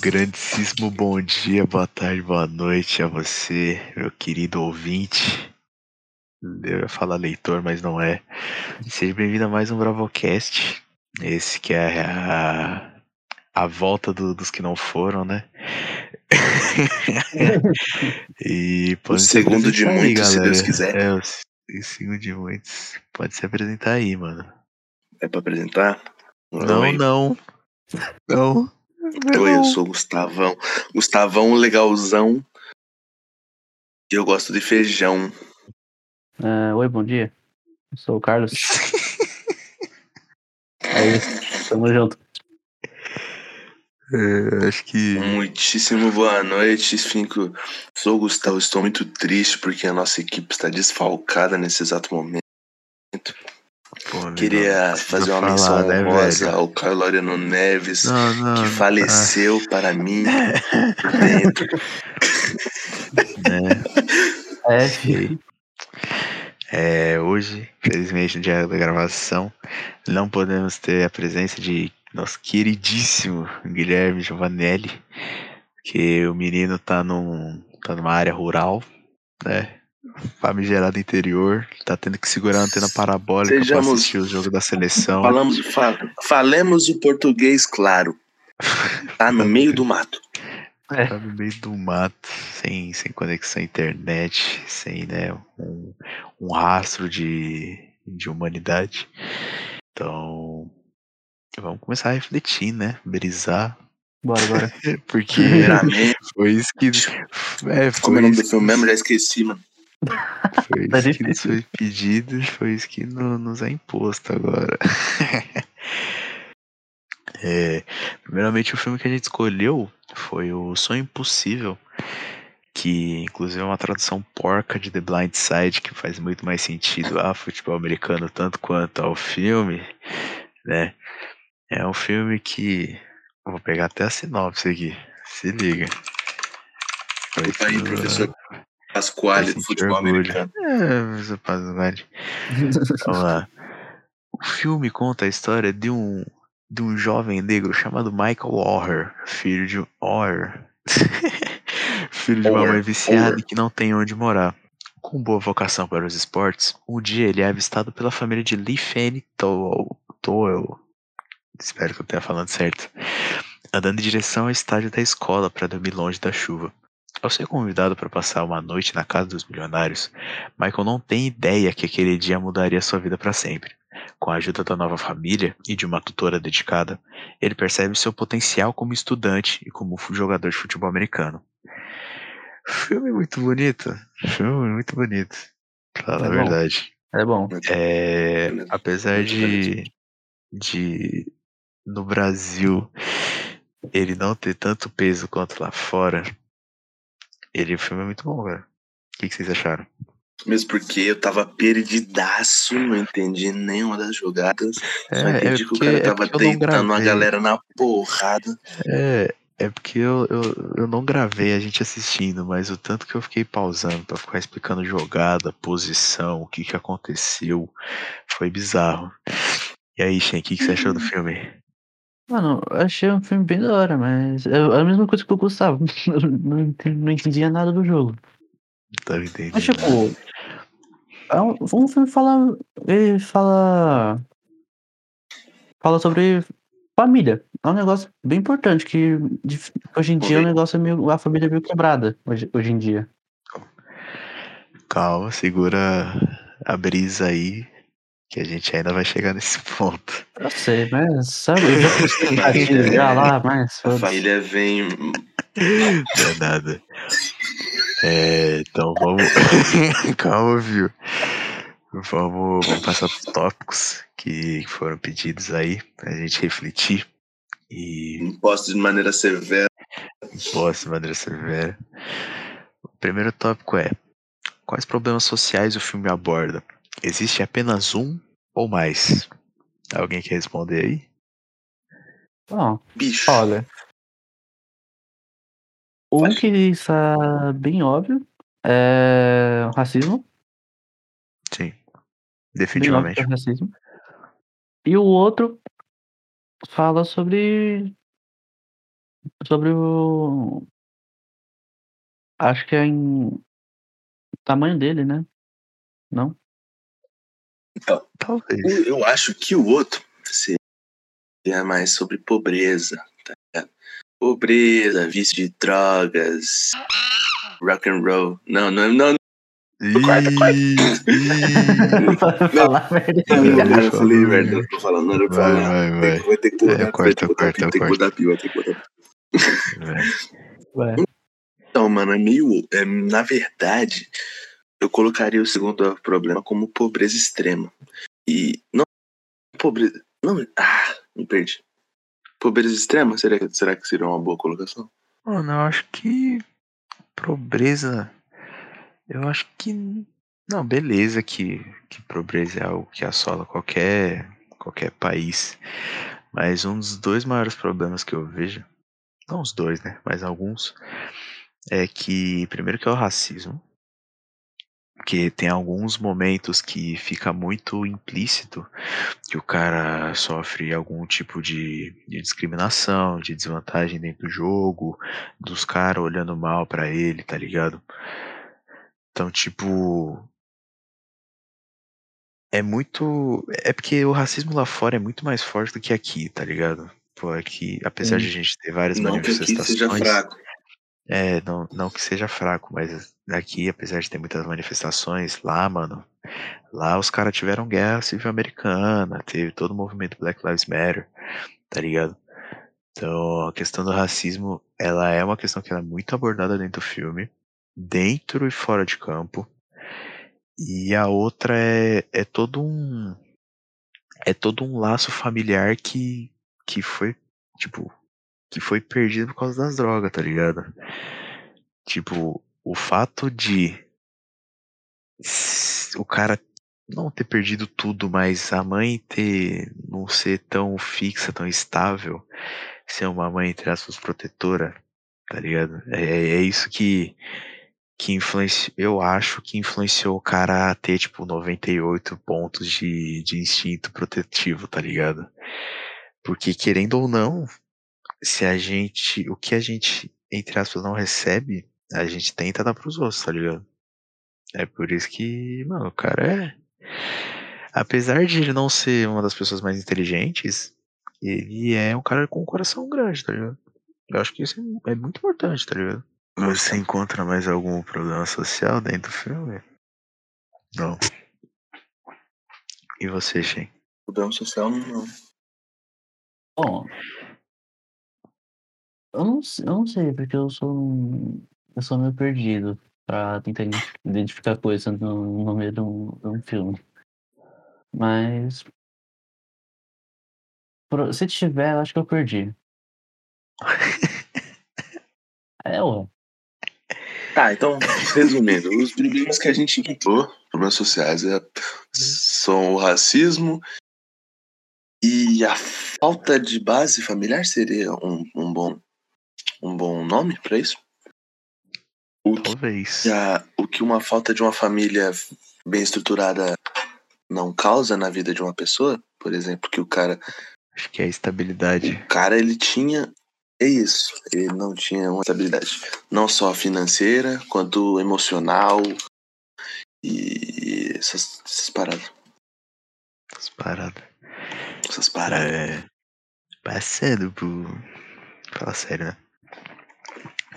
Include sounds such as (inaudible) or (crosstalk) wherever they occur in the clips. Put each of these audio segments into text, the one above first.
Grandíssimo bom dia, boa tarde, boa noite a você, meu querido ouvinte. Eu ia falar leitor, mas não é. Seja bem-vindo a mais um Bravocast. Esse que é a, a volta do- dos que não foram, né? (laughs) e pode se segundo de apresentar aí, muitos, se galera. Deus quiser. É, o se- o segundo de muitos. Pode se apresentar aí, mano. É pra apresentar? Não, Oi. não. Não. Oi, eu sou o Gustavão. Gustavão legalzão. E eu gosto de feijão. Ah, oi, bom dia. Eu sou o Carlos. (laughs) É isso, tamo junto. É, acho que. Muitíssimo boa noite. Fico... Sou o Gustavo. Estou muito triste porque a nossa equipe está desfalcada nesse exato momento. Pô, Queria fazer uma falar, menção né, honrosa velho? ao Carlos Laureano Neves, Não, não. que não, faleceu para mim (laughs) por dentro. ah, (laughs) né? É, Ok. É, hoje, felizmente, no dia da gravação, não podemos ter a presença de nosso queridíssimo Guilherme Giovanelli, que o menino tá, num, tá numa área rural, né? Famigerado interior, tá tendo que segurar a antena parabólica pra Sejamos- assistir o jogo da seleção. Falamos, fa- falemos o português claro. Tá no meio do mato. Tá no meio do mato, sem, sem conexão à internet, sem né, um, um rastro de, de humanidade. Então, vamos começar a refletir, né? Brisar. bora, bora. (laughs) Porque foi isso que. É, como é foi o nome do filme mesmo? Já esqueci, mano. Foi Tá isso que nos foi pedido, foi isso que no- nos é imposto agora. (laughs) É, primeiramente, o filme que a gente escolheu foi o Sonho Impossível, que inclusive é uma tradução porca de The Blind Side, que faz muito mais sentido a futebol americano tanto quanto ao filme, né? É um filme que. Vou pegar até a sinopse aqui, se liga. Foi Tá aí, tudo- professor Pasquale do futebol orgulho. americano. é, agora. (laughs) Vamos lá. O filme conta a história de um, de um jovem negro chamado Michael Orr, filho de Orr. (laughs) filho de uma mãe viciada Orr. e que não tem onde morar. Com boa vocação para os esportes, um dia ele é avistado pela família de Lee Fanny. Towell. Espero que eu tenha falando certo. Andando em direção ao estádio da escola para dormir longe da chuva. Ao ser convidado para passar uma noite na casa dos milionários, Michael não tem ideia que aquele dia mudaria sua vida para sempre. Com a ajuda da nova família e de uma tutora dedicada, ele percebe seu potencial como estudante e como jogador de futebol americano. Filme muito bonito. Filme muito bonito. Fala É a verdade. É bom. É, apesar de, de no Brasil ele não ter tanto peso quanto lá fora, ele o filme é muito bom, cara. O que, que vocês acharam? Mesmo porque eu tava perdidaço, não entendi nenhuma das jogadas. Só É, entendi é que o cara porque- é tava porque eu não deitando a gravei. galera na porrada. É, é porque eu, eu, eu não gravei a gente assistindo, mas o tanto que eu fiquei pausando pra ficar explicando jogada, posição, o que que aconteceu, foi bizarro. E aí, Shen, o que, que você achou do filme? Mano, eu achei um filme bem da hora, mas é a mesma coisa que o Gustavo. (laughs) Eu não, entendi- não entendia nada do jogo. Não entendendo. Mas, tipo, é um, um filme fala. Ele fala. Fala sobre família. É um negócio bem importante, que hoje em dia o Correto. negócio é meio. A família é meio quebrada hoje, hoje em dia. Calma, segura a brisa aí, que a gente ainda vai chegar nesse ponto. Eu sei, mas sabe, eu já postei partido já lá, mas. A família vem. Não é nada. É, então vamos. (laughs) Calma, viu? Vamos, vamos passar para os tópicos que foram pedidos aí pra gente refletir e impostos de maneira severa. impostos de maneira severa. O primeiro tópico é: quais problemas sociais o filme aborda? Existe apenas um ou mais? Alguém quer responder aí? Ó, Bicho. olha. Um que está bem óbvio é o racismo. Sim. Óbvio Definitivamente. é o racismo. E o outro fala sobre. Sobre o. Acho que é em. O tamanho dele, né? Não? Talvez. Eu, eu acho que o outro seria mais sobre pobreza, tá ligado? Pobreza, vício de drogas, rock and roll. Não, não, não. Corta, corta. Ih, Falar merda. Não, não, Deixa cara, eu eu falei, velho. Não tô falando, não era pra Vai, falar. vai, vai. Vai ter que É, vai corta, ter que botar, corta, tem que pio, vai ter que. Vai. Ué, Então, mano, é meio. É, na verdade, eu colocaria o segundo problema como pobreza extrema. E. Não. Pobreza. Não. Ah, me perdi. Pobreza extrema? Será, que- será que seria uma boa colocação? Mano, eu acho que pobreza. Eu acho que. Não, beleza que, que pobreza é algo que assola qualquer, qualquer país. Mas um dos dois maiores problemas que eu vejo, não os dois, né? Mas alguns, é que, primeiro que é o racismo. Porque tem alguns momentos que fica muito implícito que o cara sofre algum tipo de, de discriminação, de desvantagem dentro do jogo, dos caras olhando mal pra ele, tá ligado? Então, tipo. É muito. É porque o racismo lá fora é muito mais forte do que aqui, tá ligado? Pô, aqui, apesar Sim. de a gente ter várias Não que aqui manifestações. seja fraco. É, não, não que seja fraco, mas aqui, apesar de ter muitas manifestações, lá, mano, lá os caras tiveram guerra civil americana, teve todo o movimento Black Lives Matter, tá ligado? Então, a questão do racismo, ela é uma questão que é muito abordada dentro do filme, dentro e fora de campo. E a outra é, é todo um é todo um laço familiar que que foi, tipo, que foi perdido por causa das drogas, tá ligado? Tipo, o fato de o cara não ter perdido tudo, mas a mãe ter não ser tão fixa, tão estável, ser uma mãe entre aspas protetora, tá ligado? É, é isso que que influenciou, eu acho que influenciou o cara a ter tipo 98 pontos de, de instinto protetivo, tá ligado? Porque querendo ou não, se a gente, o que a gente entre aspas não recebe, a gente tenta dar pros outros, tá ligado? É por isso que, mano, o cara é. Apesar de ele não ser uma das pessoas mais inteligentes, ele é um cara com um coração grande, tá ligado? Eu acho que isso é muito importante, tá ligado? Você encontra mais algum problema social dentro do filme? Não. E você, Shen? Problema social não. Bom. Eu não, eu não sei, porque eu sou. um- Eu sou meio perdido pra tentar identi- identificar coisas no, no meio de um, de um filme. Mas. Se tiver, eu acho que eu perdi. (laughs) É, ué. Tá, então, resumindo, os problemas que a gente encontrou, problemas sociais, é, são o racismo e a falta de base familiar seria um, um bom um bom nome pra isso? O que, Talvez. a- o que uma falta de uma família bem estruturada não causa na vida de uma pessoa, por exemplo, que o cara Acho que é a estabilidade. O cara, ele tinha. É isso. Ele não tinha uma estabilidade. Não só financeira, quanto emocional. E essas, essas paradas. As paradas. Essas paradas. É. Passando por. Fala sério, né?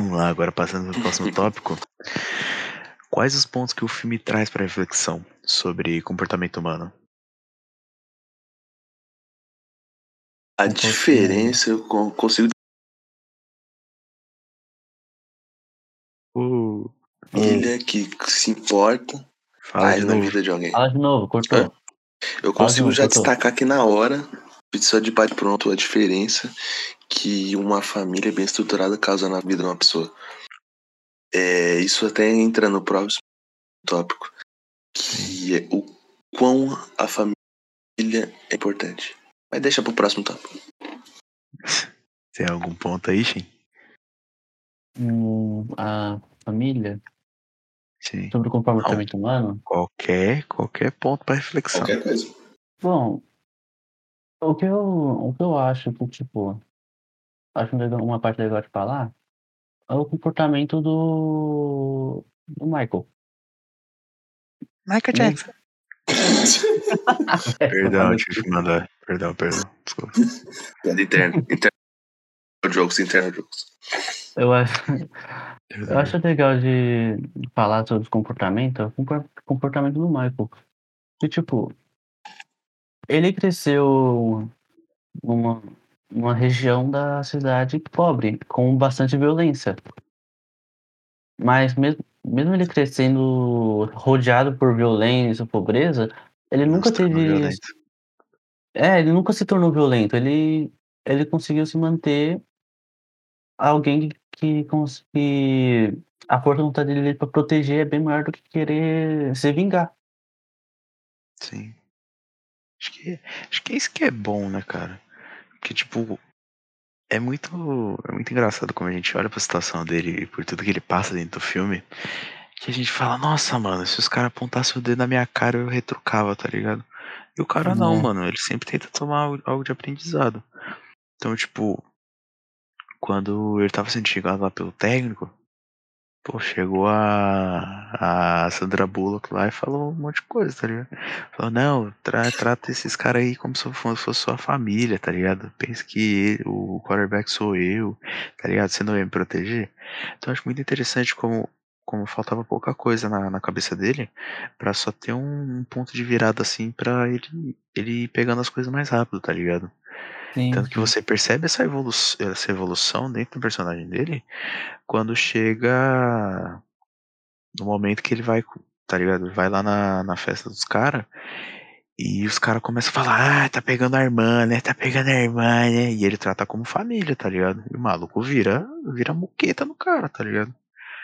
Vamos lá, agora passando pro próximo (laughs) tópico. Quais os pontos que o filme traz para reflexão sobre comportamento humano? A diferença eu con- consigo. Uh, Família que se importa fala mais na novo. vida de alguém. Fala de novo, cortou. Eu consigo não, já cortou. destacar aqui na hora, só de bate pronto, a diferença que uma família bem estruturada causa na vida de uma pessoa. É, isso até entra no próximo tópico, que é o quão a família é importante. Mas deixa pro próximo tópico. (laughs) Tem algum ponto aí, Shin? Hum, a família? Sim. Sobre o comportamento humano? Qualquer, qualquer ponto para reflexão. Qualquer coisa. Bom, o que eu, o que eu acho que, tipo, acho uma parte legal de falar é o comportamento do, do Michael. Michael Jackson. (laughs) Perdão, tive que mandar. Perdão, perdão. Desculpa. Piada interna. interna. Jokes, interna jokes. Eu acho, eu acho legal de falar sobre os comportamentos, o compor- comportamento do Michael. Que, tipo, ele cresceu numa, numa região da cidade pobre, com bastante violência. Mas mesmo, mesmo ele crescendo rodeado por violência, pobreza, ele nunca tornou teve. É, ele nunca se tornou violento. Ele, ele conseguiu se manter alguém que, que, a força de vontade dele para proteger é bem maior do que querer se vingar. Sim. Acho que, acho que é isso que é bom, né, cara? Porque, tipo, é muito, é muito engraçado como a gente olha pra situação dele e por tudo que ele passa dentro do filme, que a gente fala, nossa, mano, se os caras apontassem o dedo na minha cara, eu retrucava, tá ligado? E o cara não, É. mano, ele sempre tenta tomar algo- de aprendizado. Então, tipo, quando ele tava sendo xingado lá pelo técnico, pô, chegou a, a Sandra Bullock lá e falou um monte de coisa, tá ligado? Falou, não, tra- trata esses caras aí como se fo- fosse sua família, tá ligado? Pensa que o quarterback sou eu, tá ligado? Você não ia me proteger. Então acho muito interessante como, como faltava pouca coisa na, na cabeça dele pra só ter um, um ponto de virada assim pra ele, ele ir pegando as coisas mais rápido, tá ligado? Sim, Tanto que você percebe essa evolução, essa evolução dentro do personagem dele quando chega no momento que ele vai, tá ligado? Ele vai lá na, na festa dos caras e os caras começam a falar, ah, tá pegando a irmã, né? Tá pegando a irmã, né? E ele trata como família, tá ligado? E o maluco vira, vira muqueta no cara, tá ligado?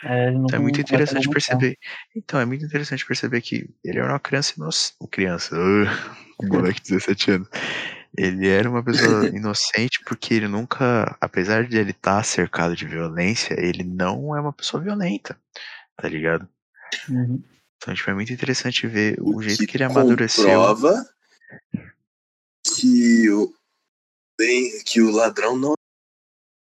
É, Então é muito interessante perceber. Então, é muito interessante perceber que ele era uma criança inocente. Criança, (laughs) uh, um moleque de 17 anos. Ele era uma pessoa (laughs) inocente porque ele nunca, apesar de ele estar cercado de violência, ele não é uma pessoa violenta, tá ligado? Uhum. Então, tipo, é muito interessante ver o, jeito que ele comprova amadureceu. que o, bem, que o ladrão não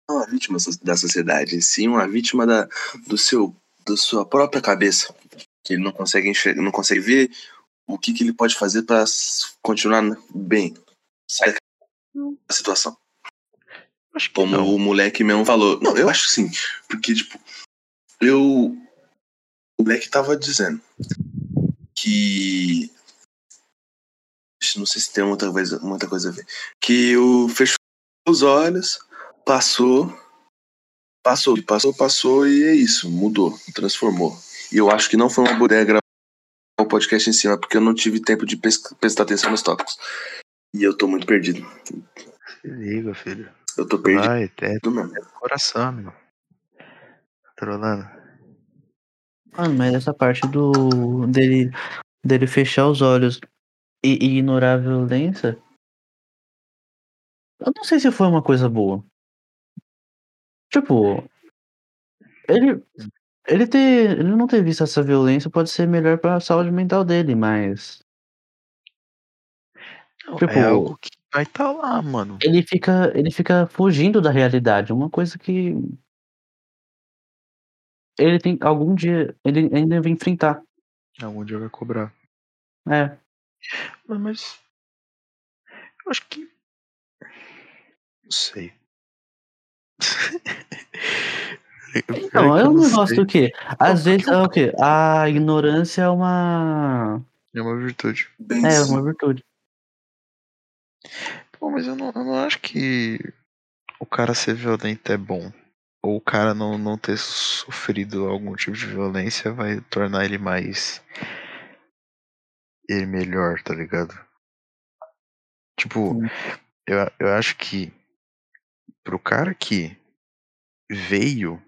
é uma vítima da sociedade, sim uma vítima da, do seu, da sua própria cabeça. Que ele não consegue enxergar, não consegue ver o que, que ele pode fazer para continuar bem, sair da situação. Acho que Como não. o moleque mesmo falou. Não, eu acho que sim. Porque, tipo, eu. O moleque tava dizendo que. Não sei se tem outra coisa, muita coisa a ver. Que o fechou os olhos, passou, passou, passou, passou e é isso. Mudou, transformou. E eu acho que não foi uma boa ideia gravar o podcast em cima, porque eu não tive tempo de prestar atenção nos tópicos. E eu tô muito perdido. Se liga, filho. Eu tô perdido Vai, é mesmo. coração, amigo. Tá trolando. Mano, mas essa parte do dele, dele fechar os olhos e, e ignorar a violência, eu não sei se foi uma coisa boa. Tipo, ele, ele ter, ele não ter visto essa violência pode ser melhor pra saúde mental dele, mas Não, Tipo- é algo que vai estar tá lá, mano. ele fica, ele fica fugindo da realidade, uma coisa que ele tem algum dia ele ainda vai enfrentar. Algum dia vai cobrar. É, Mas, eu acho que. Não sei. (laughs) Então, é um negócio do quê? Às vezes é o quê? A ignorância é uma. É uma virtude. É, uma virtude. Pô, mas eu não, eu não acho que o cara ser violento é bom. Ou o cara não, não ter sofrido algum tipo de violência vai tornar ele mais. Ele melhor, tá ligado? Tipo, Sim. eu, eu acho que pro cara que veio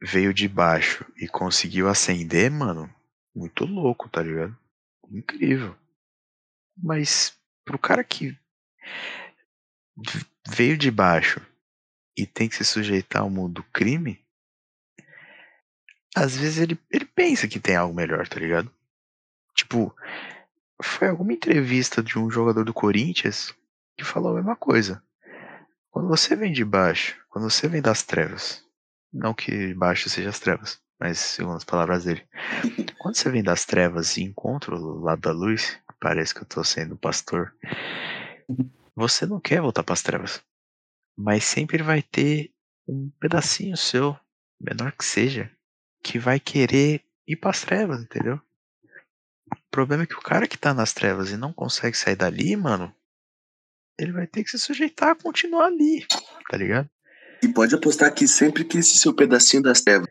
veio de baixo e conseguiu ascender, mano, muito louco, tá ligado? Incrível. Mas pro cara que veio de baixo e tem que se sujeitar ao mundo do crime, às vezes ele, ele pensa que tem algo melhor, tá ligado? Tipo, foi alguma entrevista de um jogador do Corinthians que falou a mesma coisa. Quando você vem de baixo, quando você vem das trevas, não que baixo seja as trevas, mas segundo as palavras dele, quando você vem das trevas e encontra o lado da luz, parece que eu tô sendo pastor, você não quer voltar para as trevas, mas sempre vai ter um pedacinho seu, menor que seja, que vai querer ir para as trevas, entendeu? O problema é que o cara que tá nas trevas e não consegue sair dali, mano, ele vai ter que se sujeitar a continuar ali, tá ligado? E pode apostar que sempre que esse seu pedacinho das trevas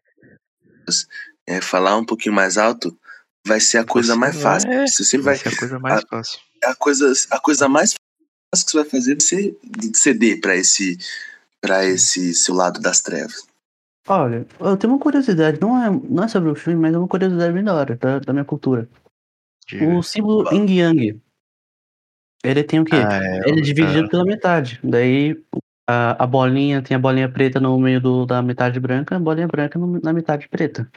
é, falar um pouquinho mais alto, vai ser a coisa Você mais fácil. é, Você sempre Vai vai. ser a coisa mais fácil. A coisa, a coisa mais fácil que você vai fazer é você ceder pra esse, pra esse seu lado das trevas. Olha, eu tenho uma curiosidade, não é, não é sobre o filme, mas é uma curiosidade bem da hora, da, da minha cultura. Diga. O símbolo Yin Yang, ele tem o quê? Ah, é, ele é dividido ah, pela metade. Daí a, a bolinha tem a bolinha preta no meio do, da metade branca, a bolinha branca no- na metade preta.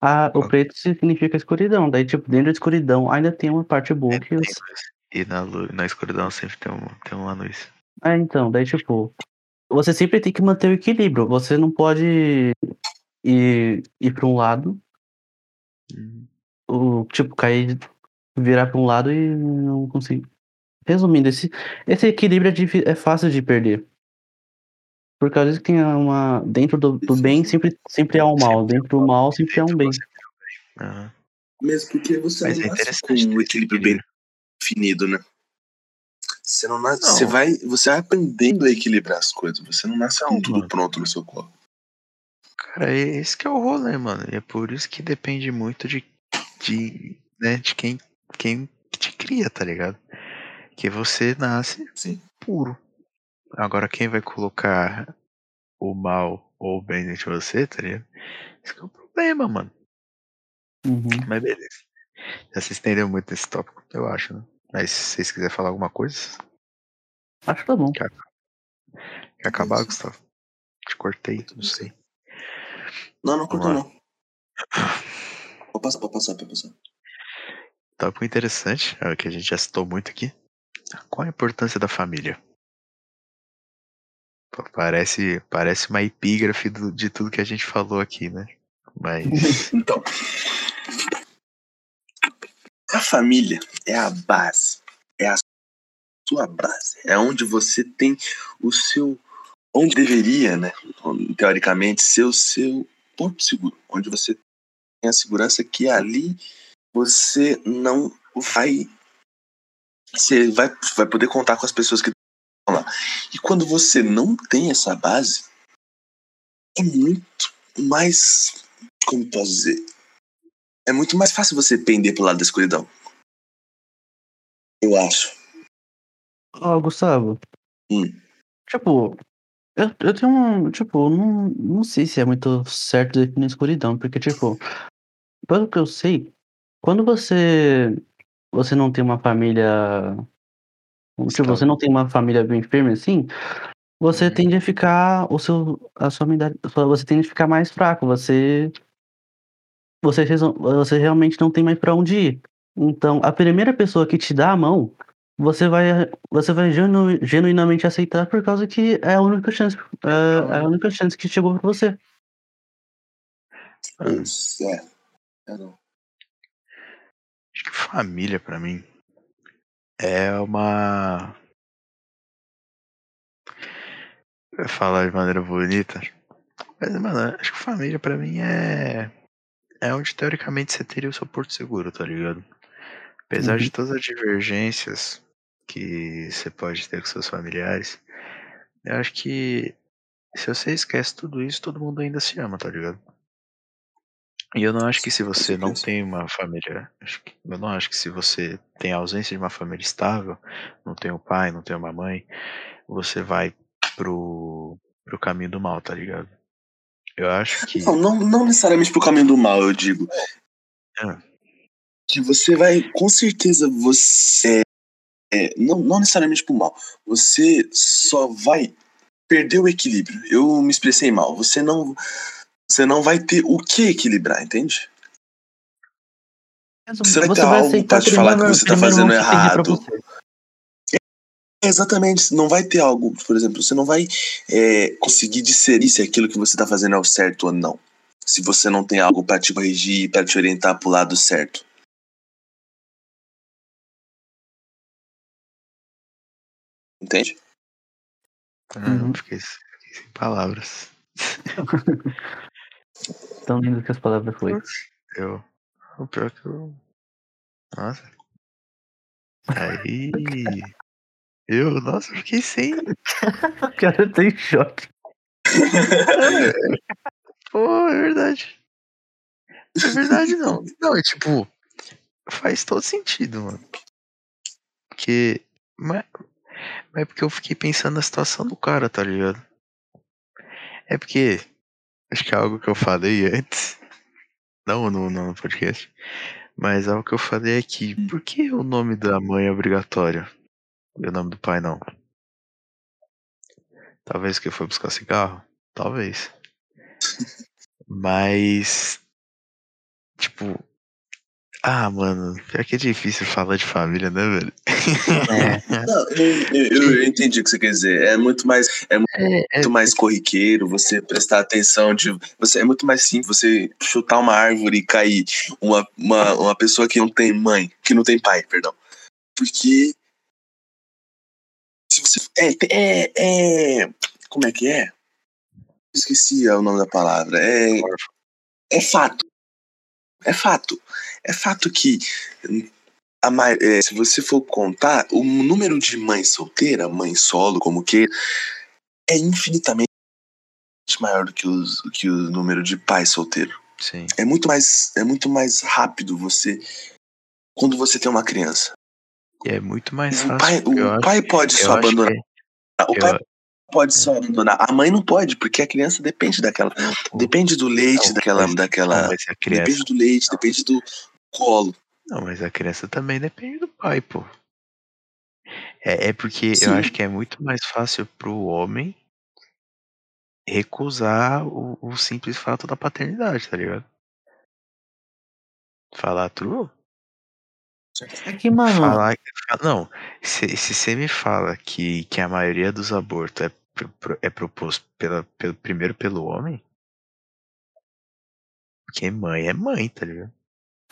A, o preto significa escuridão. Daí, tipo, dentro da escuridão ainda tem uma parte boa que os. E na, na escuridão sempre tem, um, tem uma luz. É, então, daí tipo, você sempre tem que manter o equilíbrio. Você não pode ir, ir para um lado, Hum, ou, tipo, cair, virar para um lado e não conseguir. Resumindo, esse, esse equilíbrio é, difí- é fácil de perder. Por causa que tem uma. Dentro do, do bem sempre, sempre há o mal. Sempre Dentro do mal sempre há um bem. um. Aham. Mesmo porque você Mas não é nasce com interessante ter um equilíbrio bem definido, né? Você não nasce. Não. Você vai. Você vai aprendendo a equilibrar as coisas. Você não nasce com tudo mano. pronto no seu corpo. Cara, é esse que é o rolê, mano. E é por isso que depende muito de, de, né, de quem, quem te cria, tá ligado? Que você nasce Sim. puro. Agora quem vai colocar o mal ou o bem dentro de você, tá ligado? Esse que é o problema, mano. Uhum. Mas beleza. Já se estendeu muito nesse tópico, eu acho, né? Mas se vocês quiserem falar alguma coisa, Acho que tá bom. quer acabar, Isso. Gustavo? Te cortei, não sei. Não, não lá. não. Pode passar, pode passar, pode passar. Tópico interessante, é o que a gente já citou muito aqui. Qual a importância da família? Parece, parece uma epígrafe do- de tudo que a gente falou aqui, né? Mas. (laughs) Então, a família é a base, é a sua base, é onde você tem o seu, onde deveria, né, teoricamente, ser o seu porto seguro, onde você tem a segurança que ali você não vai, você vai, vai poder contar com as pessoas que lá. E quando você não tem essa base, é muito mais, como posso dizer, é muito mais fácil você pender pro lado da escuridão. Eu acho. Ó, Gustavo. Hum. Tipo, eu, eu tenho um. Tipo, não, não sei se é muito certo definir escuridão, porque, tipo, pelo que eu sei, quando você. Você não tem uma família. Estável. você não tem uma família bem firme assim, você Uhum. tende a ficar. O seu, a sua. Você tende a ficar mais fraco. Você. Você, você realmente não tem mais pra onde ir. Então, a primeira pessoa que te dá a mão, você vai, você vai genu- genuinamente aceitar por causa que é a única chance, é, é a única chance que chegou pra você. Isso, não. Acho que família, pra mim, é uma. Falar de maneira bonita. Mas, mano, acho que família, pra mim, é. É onde teoricamente você teria o seu porto seguro, tá ligado? Apesar de Uhum. todas as divergências que você pode ter com seus familiares, eu acho que se você esquece tudo isso, todo mundo ainda se ama, tá ligado? E eu não acho que se você não tem uma família. Eu não acho que se você tem a ausência de uma família estável, não tem um pai, não tem uma mãe, você vai pro, pro caminho do mal, tá ligado? Eu acho que. Não, não, não necessariamente pro caminho do mal, eu digo. Ah. Que você vai, com certeza, você. é, não, não necessariamente pro mal. Você só vai perdeu o equilíbrio. Eu me expressei mal. Você não, você não vai ter o que equilibrar, entende? Você vai ter algo pra te falar que você tá fazendo errado. É, exatamente, não vai ter algo, por exemplo, você não vai é, conseguir discernir se aquilo que você tá fazendo é o certo ou não. Se você não tem algo para te corrigir, para te orientar pro lado certo. Entende? Ah, Uhum. fiquei, fiquei sem palavras. (laughs) Tão lindo que as palavras foi. Eu. O pior que eu. Nossa. Aí. Eu, nossa, eu fiquei sem. (laughs) O cara tá em choque. (laughs) Pô, é verdade. É verdade, não. Não, é tipo. Faz todo sentido, mano. Porque. Mas, mas é porque eu fiquei pensando na situação do cara, tá ligado? É porque. Acho que é algo que eu falei antes. Não no, no podcast. Mas algo que eu falei é que. Por que o nome da mãe é obrigatório? E o nome do pai não? Talvez que foi buscar cigarro? Talvez. (laughs) Mas. Tipo. Ah, mano, pior que é difícil falar de família, né, velho? É. (laughs) Não, eu, eu- eu entendi o que você quer dizer. É muito mais, é É, é, muito mais corriqueiro você prestar atenção de. Você, é muito mais simples você chutar uma árvore e cair uma, uma, uma pessoa que não tem mãe, que não tem pai, perdão. Porque. Se você. É, é, é. Como é que é? Esqueci o nome da palavra. É, é fato. É fato. É fato que a é, se você for contar, o número de mãe solteira, mãe solo, como que, é infinitamente maior do que, os, que o número de pai solteiro. sim. É muito mais, é muito mais rápido você quando você tem uma criança. E é muito mais O fácil. pai, eu o acho- pai pode só que abandonar. O pai pode só abandonar. A mãe não pode, porque a criança depende daquela. Depende do leite, Não, daquela. mas- daquela Não, a criança. depende do leite, depende do colo. Não, mas a criança também depende do pai, pô. É, é porque Sim. eu acho que é muito mais fácil pro homem recusar o, o simples fato da paternidade, tá ligado? Falar true? É que, mano, Falar. Não, se, se você me fala que, que a maioria dos abortos é, é proposto pela, pelo, primeiro pelo homem. Porque mãe é mãe, tá ligado?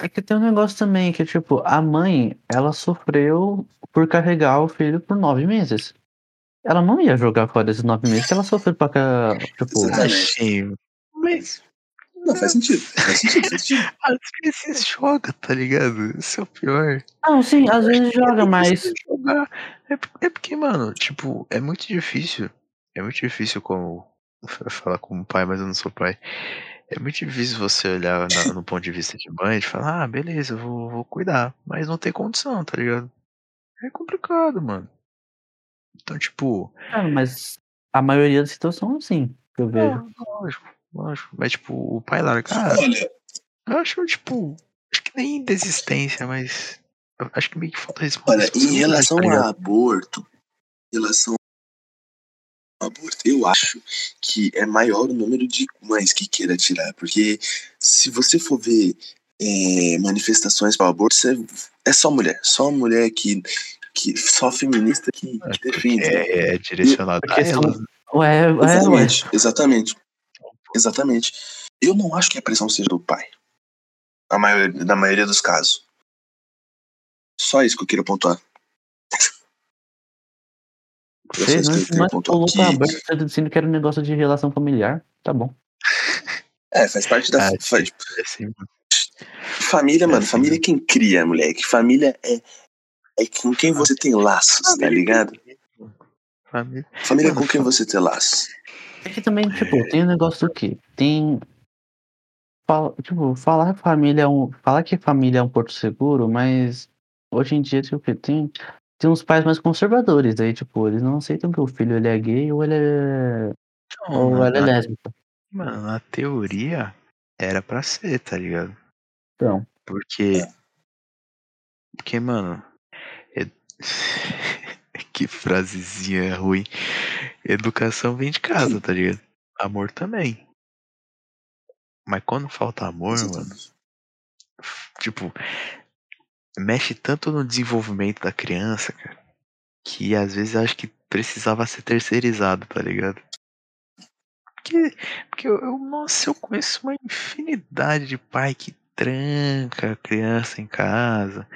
é que tem um negócio também que, tipo, a mãe, ela sofreu por carregar o filho por nove meses. Ela não ia jogar fora esses nove meses que ela sofreu pra. ca- Tipo, Exatamente. Mas Não, faz sentido. Faz sentido, faz sentido. (laughs) às vezes joga, tá ligado? Isso é o pior. não, sim, às vezes joga, mas. É, é porque, mano, tipo, é muito difícil. É muito difícil como. (laughs) falar como pai, mas eu não sou pai. É muito difícil você olhar na- (laughs) no ponto de vista de mãe e falar, ah, beleza, eu vou, vou cuidar. Mas não tem condição, tá ligado? É complicado, mano. Então, tipo, Ah, mas a maioria das situações é que eu vejo. não, lógico, lógico. Mas, tipo, o pai larga. Ah, Olha, eu acho, tipo, acho que nem desistência, mas. Acho que meio que falta olha, responsabilidade. em relação tá ligado? a aborto, em relação aborto, eu acho que é maior o número de mães que queira tirar, porque se você for ver é, manifestações para aborto, você- é só mulher, só mulher que, que só feminista que, que defende. É, é direcionado a são- elas. Ué, é, ué. Exatamente, exatamente. Exatamente. Eu não acho que a pressão seja do pai. A maioria, na maioria dos casos. Só isso que eu queria pontuar. Eu Você só não, isso que eu queria não pontuar. Falou pra Que, aberto, tá dizendo que era um negócio de relação familiar. Tá bom. (laughs) é, faz parte da. Ah, faz- É assim, mano. família, mano. assim, Família é quem cria, moleque. Família é, é com quem você tem laços, tá Família ligado? Família. Família é com quem você tem laços. É que também, tipo, tem um negócio do quê? Tem. fala- Tipo, falar que família é um. Falar que família é um porto seguro, mas hoje em dia, tipo, tem, tem uns pais mais conservadores. Aí, tipo, eles não aceitam que o filho ele é gay ou ele é. Não, ou ela é na, lésbica. mano, na teoria era pra ser, tá ligado? Então. Porque. Porque, mano. é- (laughs) que frasezinha ruim. Educação vem de casa, tá ligado? Amor também. Mas quando falta amor, mano, tipo, mexe tanto no desenvolvimento da criança, cara, que às vezes acho que precisava ser terceirizado, tá ligado? Porque, porque eu, eu, nossa, eu conheço uma infinidade de pai que tranca a criança em casa,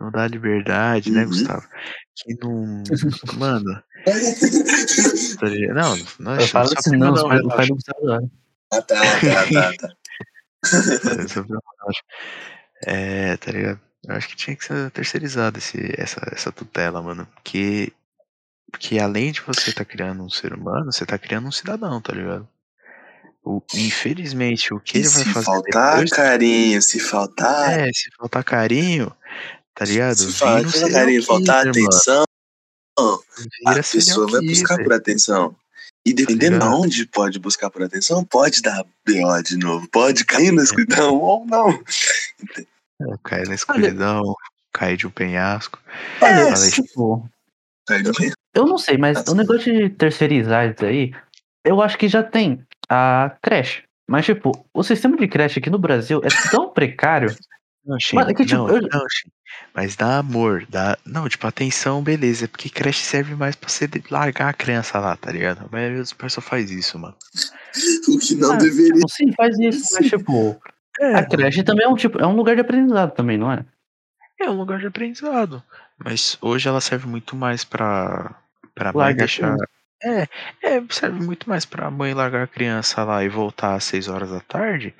não dá liberdade, né, Uhum. Gustavo? Que não. (laughs) Mano. tá? Não, não, Eu falo só assim, não, não, o pai- o pai relaxa. do Gustavo adora. Ah, tá, tá, tá, tá. (laughs) É. É, tá ligado? Eu acho que tinha que ser terceirizado esse, essa, essa tutela, mano. Porque, porque além de você estar criando um ser humano, você tá criando um cidadão, tá ligado? O, infelizmente, o que E ele vai se fazer faltar depois. carinho, se faltar. É, se faltar carinho, tá ligado? se faltar carinho, faltar atenção, Vira a pessoa vai buscar por atenção. E dependendo ligado? aonde pode buscar por atenção, pode dar BO de novo. Pode cair na escuridão ou não. É, cair na escuridão, cair de um penhasco. É, Falei, Tipo, eu não sei, mas o negócio de terceirizar isso aí, eu acho que já tem a creche. Mas, tipo, o sistema de creche aqui no Brasil é tão precário. (laughs) Não, Shin, Mano, é que, tipo, não, eu- não, Shin. Mas dá amor, dá. Não, tipo, atenção, beleza. Porque creche serve mais pra você largar a criança lá, tá ligado? A maioria dos pais só faz isso, mano. (laughs) O que não Ah, deveria. Tipo, sim, faz isso. (laughs) Mas, tipo, É, a creche também é um, tipo, é um lugar de aprendizado também, não é? é um lugar de aprendizado. Mas hoje ela serve muito mais pra. pra mãe deixar. É, é, serve muito mais pra mãe largar a criança lá e voltar às 6 horas da tarde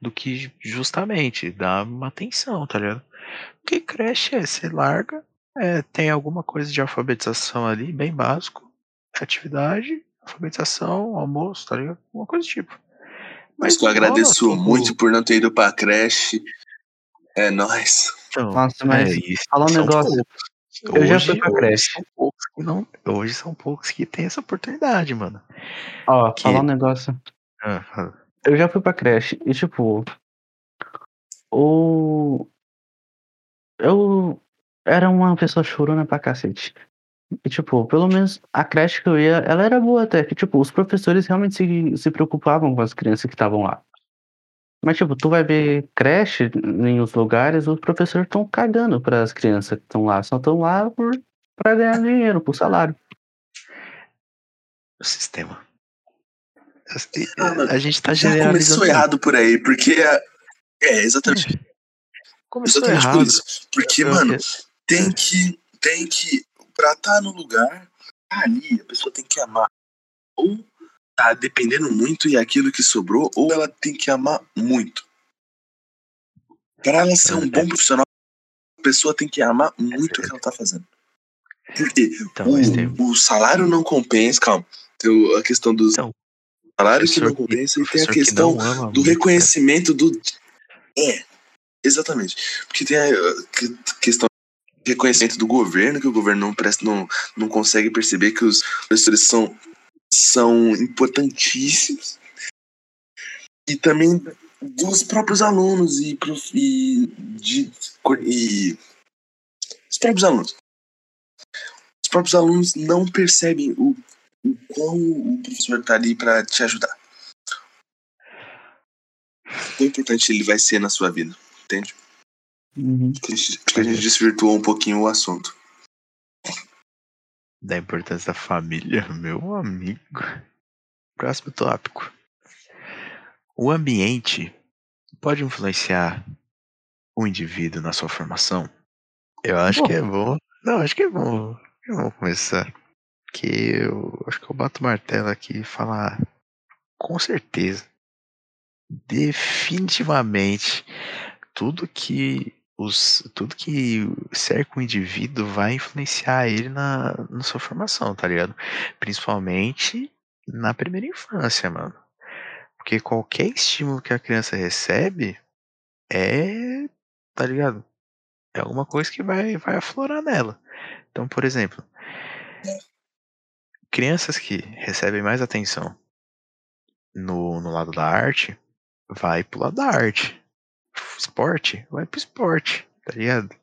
do que justamente dar uma atenção, tá ligado? Porque creche é, você larga, é, tem alguma coisa de alfabetização ali, bem básico, atividade, alfabetização, almoço, tá ligado? Uma coisa do tipo. Mas eu não rola agradeço tudo- muito por não ter ido pra creche. É nóis. Então, Nossa, mas é isso. falar um São negócio, poucos. eu já fui pra hoje creche. São poucos que não, hoje são poucos que têm essa oportunidade, mano. Ó, Que- falar um negócio. Fala. Eu já fui pra creche e, tipo. O. Eu era uma pessoa chorona pra cacete. E, tipo, pelo menos a creche que eu ia, ela era boa até. Que, tipo, os professores realmente se, se preocupavam com as crianças que estavam lá. Mas, tipo, tu vai ver creche em os lugares, os professores estão cagando para as crianças que estão lá. Só estão lá por, pra ganhar dinheiro, por salário. O sistema. Ah, mano, A gente tá Já generalizando. começou errado por aí, porque. É, é exatamente. Começou Exatamente errado. por isso. Porque, Eu- mano, eu- tem que. Tem que. Pra estar no lugar, tá ali, a pessoa tem que amar. Ou tá dependendo muito e é aquilo que sobrou, ou ela tem que amar muito. Pra ela ser um É. bom profissional, a pessoa tem que amar muito o que ela tá fazendo. Porque Então, o, o salário não compensa, calma. Tem a questão do Então, salário que não compensa e tem a questão ama do muito, reconhecimento do. É, exatamente. Porque tem a que- questão reconhecimento do governo, que o governo não, presta, não, não consegue perceber que os professores são, são importantíssimos. E também dos próprios alunos e, prof- e, de, e os próprios alunos. Os próprios alunos não percebem o, o quão o professor está ali para te ajudar. Quão importante ele vai ser na sua vida, entende? Uhum. Acho que a gente, acho que a gente desvirtuou um pouquinho o assunto. Da importância da família, (laughs) meu amigo. Próximo tópico. O ambiente pode influenciar o indivíduo na sua formação? Eu acho Pô. que é bom. Não, acho que é bom. Vamos começar. Que eu acho que eu bato o martelo aqui e falar com certeza. Definitivamente tudo que os tudo que cerca o indivíduo vai influenciar ele na, na sua formação, tá ligado? Principalmente na primeira infância, mano. Porque qualquer estímulo que a criança recebe é, tá ligado? É alguma coisa que vai, vai aflorar nela. Então, por exemplo, crianças que recebem mais atenção no, no lado da arte, vai pro lado da arte. Esporte, vai pro esporte, tá ligado?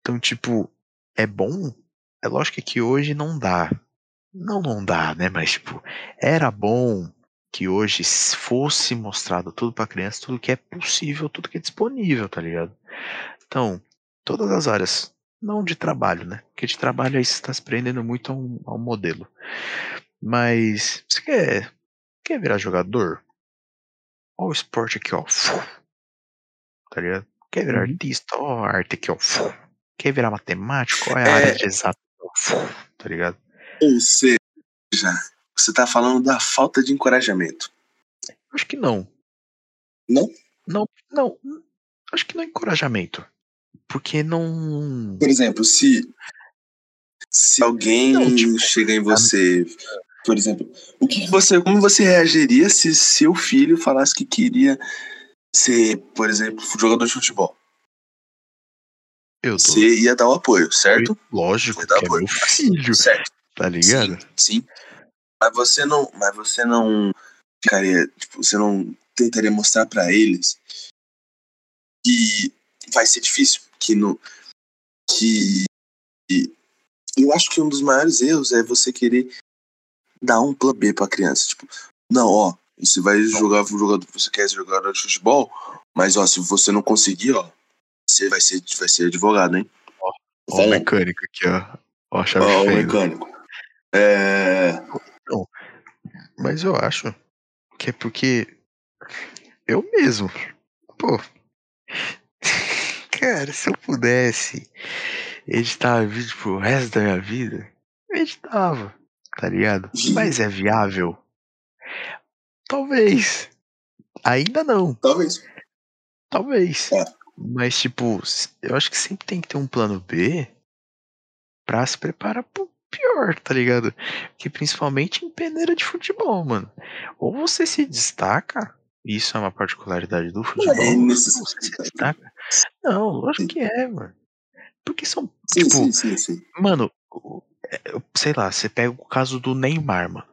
Então, tipo, é bom. É lógico que hoje não dá. Não, não dá, né? Mas, tipo, era bom que hoje fosse mostrado tudo pra criança, tudo que é possível, tudo que é disponível, tá ligado? Então, todas as áreas, não de trabalho, né? Porque de trabalho aí você tá se prendendo muito a um modelo. Mas, você quer, quer virar jogador? Olha o esporte aqui, ó. Tá ligado? Quer virar Uhum. artista? Ó, a arte aqui, ó. Quer virar matemático? Olha a É. área de exato. Tá ligado? Ou seja, você tá falando da falta de encorajamento. Acho que não. Não? Não, não. Acho que não é encorajamento. Porque não. Por exemplo, se, se alguém Não, tipo, chega em você, por exemplo, o que você, como você reagiria se seu filho falasse que queria ser, por exemplo, jogador de futebol? Eu tô. Você ia dar o apoio, certo? Lógico, Você dá que é apoio. meu filho, Certo. tá ligado? Sim, sim. Mas você não, mas você não ficaria, tipo, você não tentaria mostrar pra eles que vai ser difícil, que no que eu acho que um dos maiores erros é você querer dar um plano B pra criança, tipo, não, ó, você vai jogar um jogador, você quer ser jogador de futebol, mas ó, se você não conseguir, ó, você vai ser vai ser advogado, hein? Ó, Ó o mecânico aqui, ó. Ó a chave Ó, o mecânico. É, Mas eu acho que é porque eu mesmo, pô. (laughs) Cara, se eu pudesse editar vídeo pro resto da minha vida, eu editava, tá ligado? (laughs) Mas é viável? Talvez. Ainda não, talvez. talvez. É. Mas, tipo, eu acho que sempre tem que ter um plano B pra se preparar pro pior, tá ligado? Que principalmente em peneira de futebol, mano. Ou você se destaca, isso é uma particularidade do futebol. é ou você se destaca. Não, lógico que é, mano. Porque são, Sim, tipo, sim, sim, mano, é, sei lá, você pega o caso do Neymar, mano.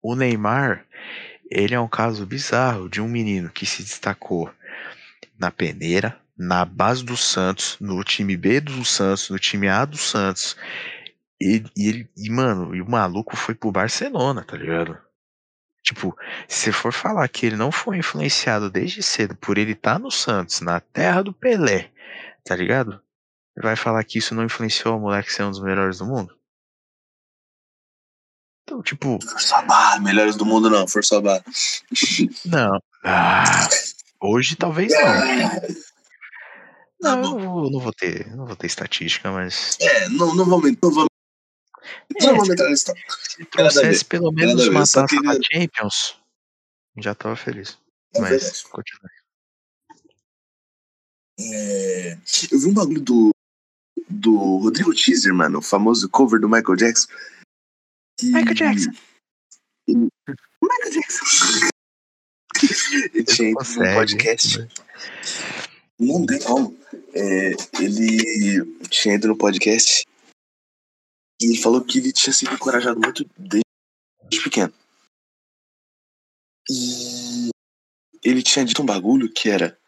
O Neymar, ele é um caso bizarro de um menino que se destacou na peneira, na base do Santos, no time B do Santos, no time A do Santos. E, ele, e, mano, e o maluco foi pro Barcelona, tá ligado? Tipo, se for falar que ele não foi influenciado desde cedo por ele estar no Santos, na terra do Pelé, tá ligado? Vai falar que isso não influenciou o moleque ser um dos melhores do mundo? Então, tipo, Força barra, melhores do mundo não, força barra. não. Ah, hoje talvez não. Não, não vou, não vou ter, não vou ter estatística, mas É, não, não vamos, não vamos, não vamos entrar nesse tópico. se trouxesse pelo menos uma taça da queria- Champions, já tava feliz. É Mas, verdade. continua. É, eu vi um bagulho do, do Rodrigo Teaser, mano, o famoso cover do Michael Jackson. Michael Jackson. Michael Jackson. Ele tinha consegue, podcast. Não tem como. É, ele tinha ido no podcast e ele falou que ele tinha sido encorajado muito desde pequeno. E ele tinha dito um bagulho que era: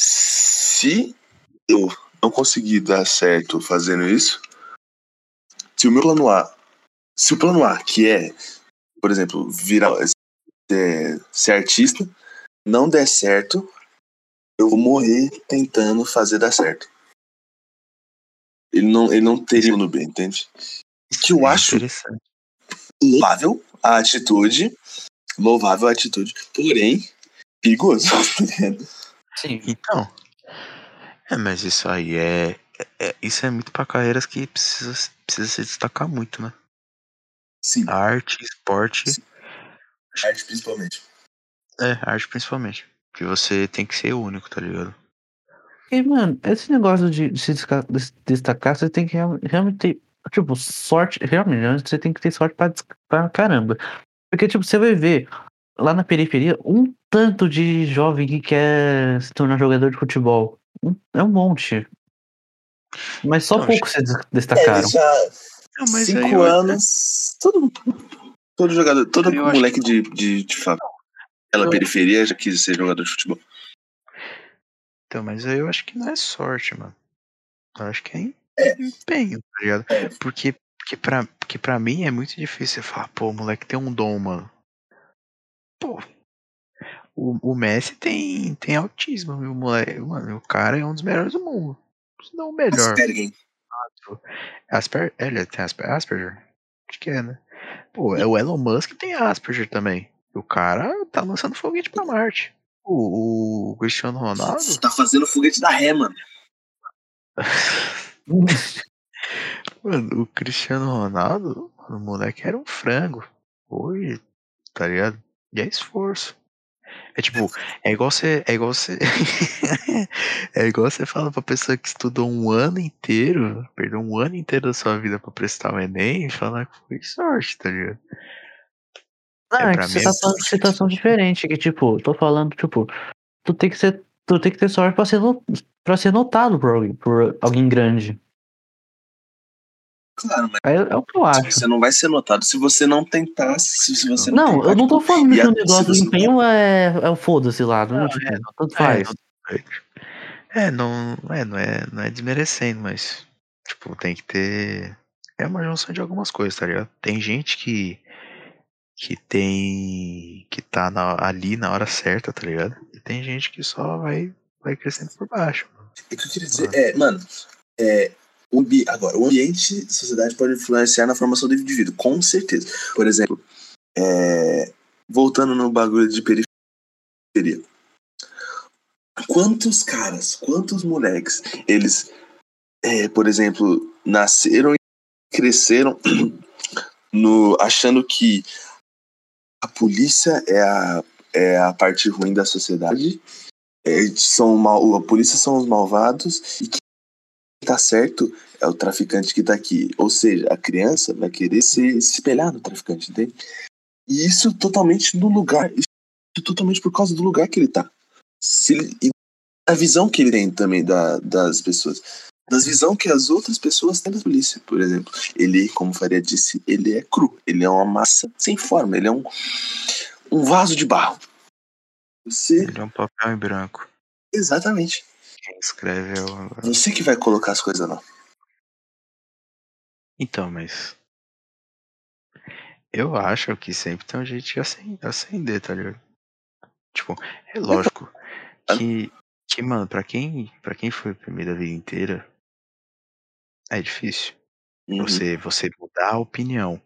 se eu não conseguir dar certo fazendo isso, se o meu plano A, se o plano A, que é, por exemplo, virar é, ser artista, não der certo, eu vou morrer tentando fazer dar certo. Ele não, ele não teria no B, entende? Que eu É acho louvável a atitude, louvável a atitude, porém perigoso. (laughs) tá? Sim. Então. É, mas isso aí é, é- é- Isso é muito pra carreiras que precisa, precisa se destacar muito, né? Sim, Arte, esporte. Sim. arte principalmente. É, arte principalmente. Que você tem que ser único, tá ligado? E, mano, esse negócio de, de se destacar, você tem que real- realmente ter, tipo, sorte. Realmente, você tem que ter sorte pra, pra caramba. Porque, tipo, você vai ver lá na periferia um tanto de jovem que quer se tornar jogador de futebol. Um- É um monte. Mas só Então, poucos se É, destacaram. eles já Não, mas cinco aí eu- anos, todo, todo jogador, todo Eu acho moleque de, de, de favela, Eu- periferia já quis ser jogador de futebol. Então, mas aí eu acho que não é sorte, mano. Eu acho que é em- É. empenho, tá ligado? É. Porque, porque que pra, que pra mim é muito difícil você falar, pô, o moleque tem um dom, mano. Pô. O, o Messi tem, tem autismo, o moleque. Mano, o cara é um dos melhores do mundo. Se não o melhor. Asperger. Asper, ele tem Asper, Asperger? Acho que é, né? Pô, é o Elon Musk tem Asperger também. O cara tá lançando foguete pra Marte. O, o Cristiano Ronaldo. Tá fazendo foguete da ré, mano. Mano, o Cristiano Ronaldo, o moleque era um frango. Hoje, tá ligado? E é esforço. É tipo, é igual você. É igual você. (laughs) é igual você fala pra pessoa que estudou um ano inteiro, perdeu um ano inteiro da sua vida pra prestar o Enem e falar que foi sorte, tá ligado? Ah, É, é que você mim tá é falando de situação diferente, que tipo, tô falando, tipo, tu tem que ser. Tu tem que ter sorte pra ser, pra ser notado por alguém, por alguém grande. Claro, mas É, é o que eu acho. você não vai ser notado se você não tentar. Se, você não, Não, tentar, eu não tô tipo, falando que o negócio do empenho é, é o foda-se lá, não, Não, tipo, é, tanto É, faz. não, é, não, é, não é, não é desmerecendo, mas tipo, tem que ter é uma junção de algumas coisas, tá ligado? Tem gente que que tem que tá na- ali na hora certa, tá ligado? E tem gente que só vai vai crescendo por baixo. O que eu queria dizer é, mano, é, o agora, o ambiente, a sociedade pode influenciar na formação do indivíduo, com certeza. Por exemplo, é, voltando no bagulho de periferia. Quantos caras, quantos moleques, eles, é, por exemplo, nasceram e cresceram (clears throat) no, achando que a polícia é a, é a parte ruim da sociedade é, são mal, a polícia são os malvados e quem tá certo é o traficante que tá aqui. Ou seja, a criança vai querer se, espelhar no traficante, entende? E isso totalmente no lugar, isso totalmente por causa do lugar que ele tá. Se ele- e a visão que ele tem também da, das pessoas. Das visão que as outras pessoas têm da polícia, por exemplo. Ele, como Faria disse, ele é cru. Ele é uma massa sem forma. Ele é um, um vaso de barro. Você Ele é um papel em branco. Exatamente. Quem escreve é o Você que vai colocar as coisas lá. Então, mas eu acho que sempre tem um jeito de acen- acender, tá ligado? Tipo, é lógico que, que mano, pra quem, pra quem foi oprimido a vida inteira, é difícil. Uhum. Você, você mudar a opinião.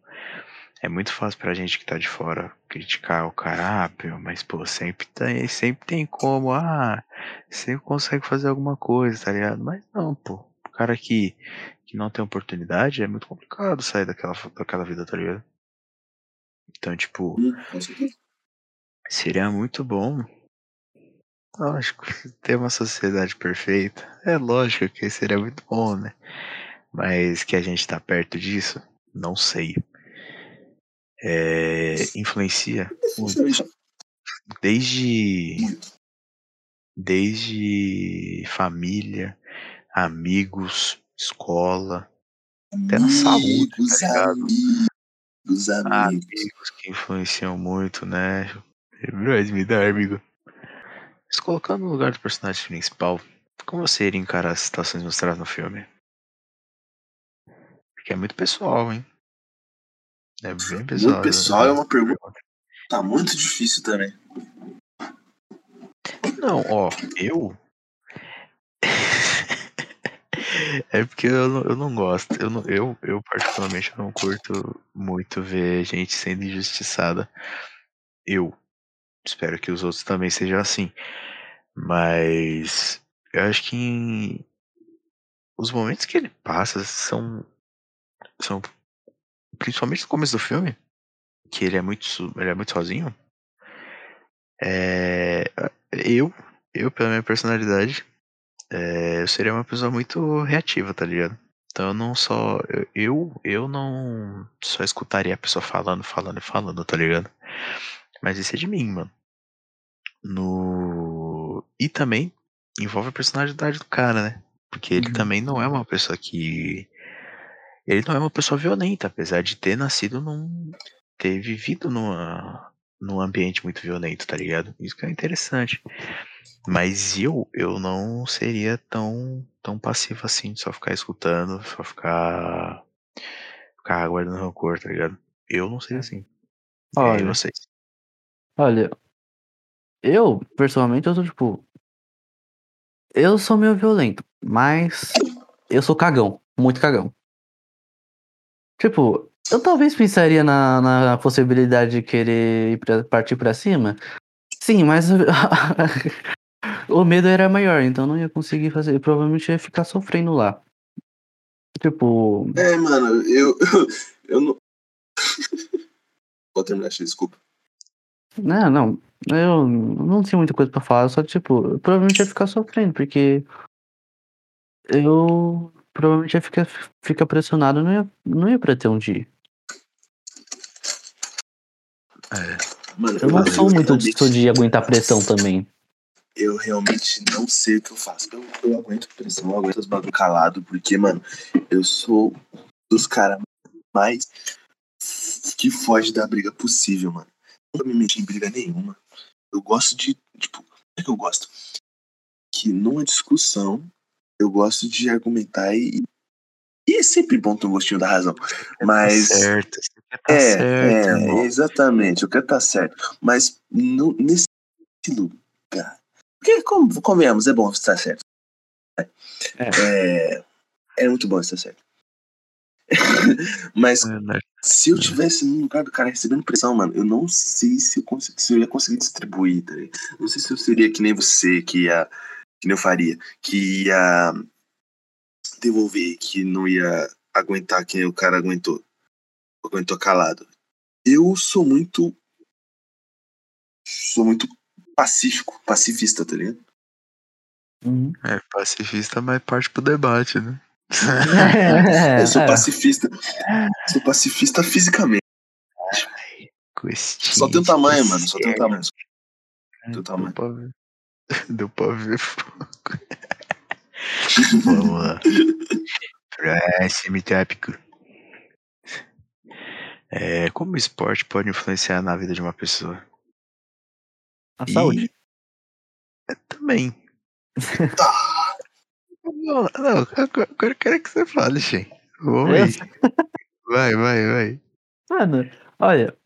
É muito fácil pra gente que tá de fora criticar o cara, ah, mas pô, sempre tem, sempre tem como, ah, sempre consegue fazer alguma coisa, tá ligado? Mas não, pô, o cara que, que não tem oportunidade é muito complicado sair daquela, daquela vida, tá ligado? Então, tipo, seria muito bom, lógico, (laughs) ter uma sociedade perfeita. É lógico que seria muito bom, né? Mas que a gente tá perto disso, não sei. É, influencia muito. Desde. Desde família, amigos, escola, até na saúde, tá ligado? amigos, amigos. que influenciam muito, né? Brad, me dá, amigo. Mas colocando no lugar do personagem principal, como você iria encarar as situações mostradas no filme? Porque é muito pessoal, hein? É bem pessoal. Muito pessoal é uma pergunta. Tá muito difícil também. Não, ó, eu. (laughs) é porque eu não, eu não gosto. Eu, não, eu, eu, particularmente, não curto muito ver gente sendo injustiçada. Eu. Espero que os outros também sejam assim. Mas. Eu acho que os momentos que ele passa são. São. Principalmente no começo do filme. Que ele é muito, ele é muito sozinho. É, eu, eu, pela minha personalidade, é, eu seria uma pessoa muito reativa, tá ligado? Então eu não só. eu- Eu, eu não só escutaria a pessoa falando, falando e falando, tá ligado? Mas isso é de mim, mano. No. E também envolve a personalidade do cara, né? Porque ele Uhum. também não é uma pessoa que. Ele não é uma pessoa violenta, apesar de ter nascido num. ter vivido numa, num ambiente muito violento, tá ligado? Isso que é interessante. Mas eu, eu não seria tão, tão passivo assim, de só ficar escutando, só ficar ficar guardando rancor, tá ligado? Eu não sei assim. Olha, vocês. olha, eu, pessoalmente, eu sou tipo. Eu sou meio violento, mas eu sou cagão, muito cagão. Tipo, eu talvez pensaria na, na possibilidade de querer ir pra- partir pra cima. Sim, mas (laughs) o medo era maior, então não ia conseguir fazer. Eu provavelmente ia ficar sofrendo lá. Tipo, É, mano, eu. Eu, (laughs) eu não. Vou terminar, X, desculpa. não, não. Eu não tinha muita coisa pra falar, só tipo, eu provavelmente ia ficar sofrendo, porque eu provavelmente ia ficar, ficar pressionado, não ia, não ia pra ter um dia. É, Mano, Eu não sou muito realmente- disso de aguentar pressão também. eu realmente não sei o que eu faço. Eu, eu aguento pressão, eu aguento os bagulho calado, porque, mano, eu sou dos caras mais que foge da briga possível, mano. Nunca me meti em briga nenhuma. Eu gosto de, tipo, é que eu gosto? Que numa discussão eu gosto de argumentar e. E é sempre bom ter um gostinho da razão. Mas. Tá certo, tá É, certo, é, exatamente, eu quero estar certo. Mas no, nesse lugar. Porque, como, convenhamos, é bom estar certo. É, é muito bom estar certo. (laughs) Mas É, né? se eu tivesse no lugar do cara recebendo pressão, mano, eu não sei se eu, se eu ia conseguir distribuir, tá? Não sei se eu seria que nem você, que ia. Que nem eu faria, que ia devolver, que não ia aguentar que nem o cara aguentou. Aguentou calado. Eu sou muito. Sou muito pacífico, pacifista, tá ligado? Uhum. É pacifista, mas parte pro debate, né? É, (laughs) eu sou pacifista. Sou pacifista fisicamente. Só tem um tamanho, mano. Só tem um ser. tamanho. Só tem um Deu tamanho. (laughs) Deu pra ver fogo. Vamos lá. Próximo tópico. É, como o esporte pode influenciar na vida de uma pessoa? A saúde. É, também. Não, não, agora eu quero que você fale, Shen. Vamos aí. Vai, vai, vai. Mano, olha,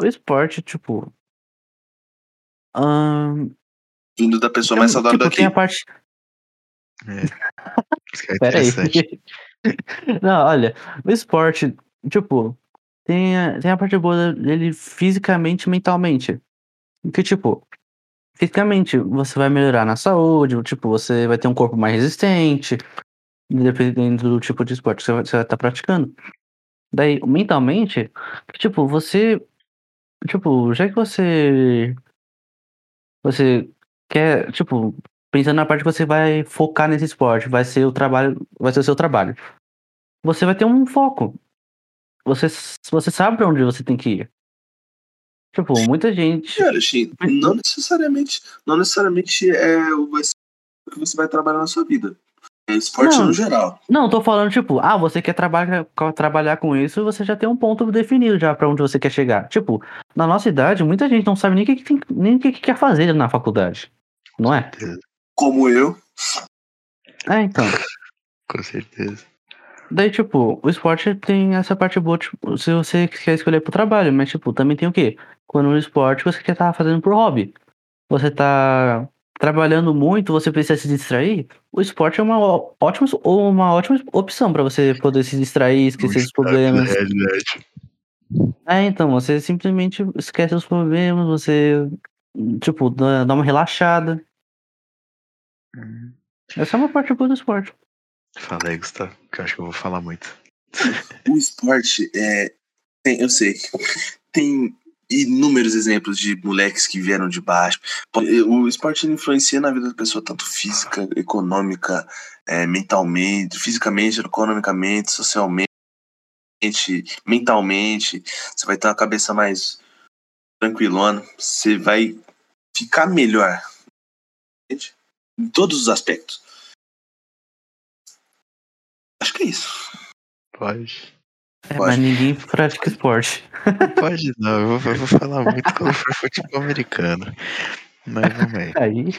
o esporte, tipo. ahn, Vindo da pessoa mais saudável tipo, daqui. tem a parte. Que é (laughs) interessante. (laughs) Não, olha, o esporte, tipo, tem a, tem a parte boa dele fisicamente e mentalmente. Porque, tipo, fisicamente você vai melhorar na saúde, tipo, você vai ter um corpo mais resistente, dependendo do tipo de esporte que você vai estar praticando. Daí, mentalmente, tipo, você. Tipo, já que você. Você quer, tipo, pensando na parte que você vai focar nesse esporte, vai ser o trabalho, vai ser o seu trabalho. Você vai ter um foco. Você, você sabe pra onde você tem que ir. Tipo, muita gente. Cara, Shin, não necessariamente, não necessariamente é o vai ser o que você vai trabalhar na sua vida. É esporte Não. no geral. Não, tô falando, tipo, ah, você quer trabalhar, trabalhar com isso, você já tem um ponto definido já pra onde você quer chegar. Tipo, na nossa idade, muita gente não sabe nem o que, que tem, nem o que, que quer fazer na faculdade. Não é? Como eu. É, então. (laughs) Com certeza. Daí, tipo, o esporte tem essa parte boa, tipo, se você quer escolher pro trabalho, mas, tipo, também tem o quê? Quando no esporte você quer estar fazendo por hobby. Você tá trabalhando muito, você precisa se distrair, o esporte é uma ótima, uma ótima opção pra você poder se distrair, esquecer dos problemas. É. É, então, você simplesmente esquece os problemas, você, tipo, dá, dá uma relaxada. Hum. Essa é uma parte boa do esporte. Fala aí, Gustavo, que eu acho que eu vou falar muito. (laughs) O esporte é. Tem, eu sei. Tem inúmeros exemplos de moleques que vieram de baixo. O esporte influencia na vida da pessoa, tanto física, econômica, é, mentalmente, fisicamente, economicamente, socialmente, mentalmente. Você vai ter uma cabeça mais tranquilona. Você vai ficar melhor. Entende? Em todos os aspectos. Acho que é isso. Pode. É, Pode. mas ninguém pratica esporte. (laughs) Pode não, eu vou, eu vou falar muito quando for futebol americano. Mas vamos aí. Aí,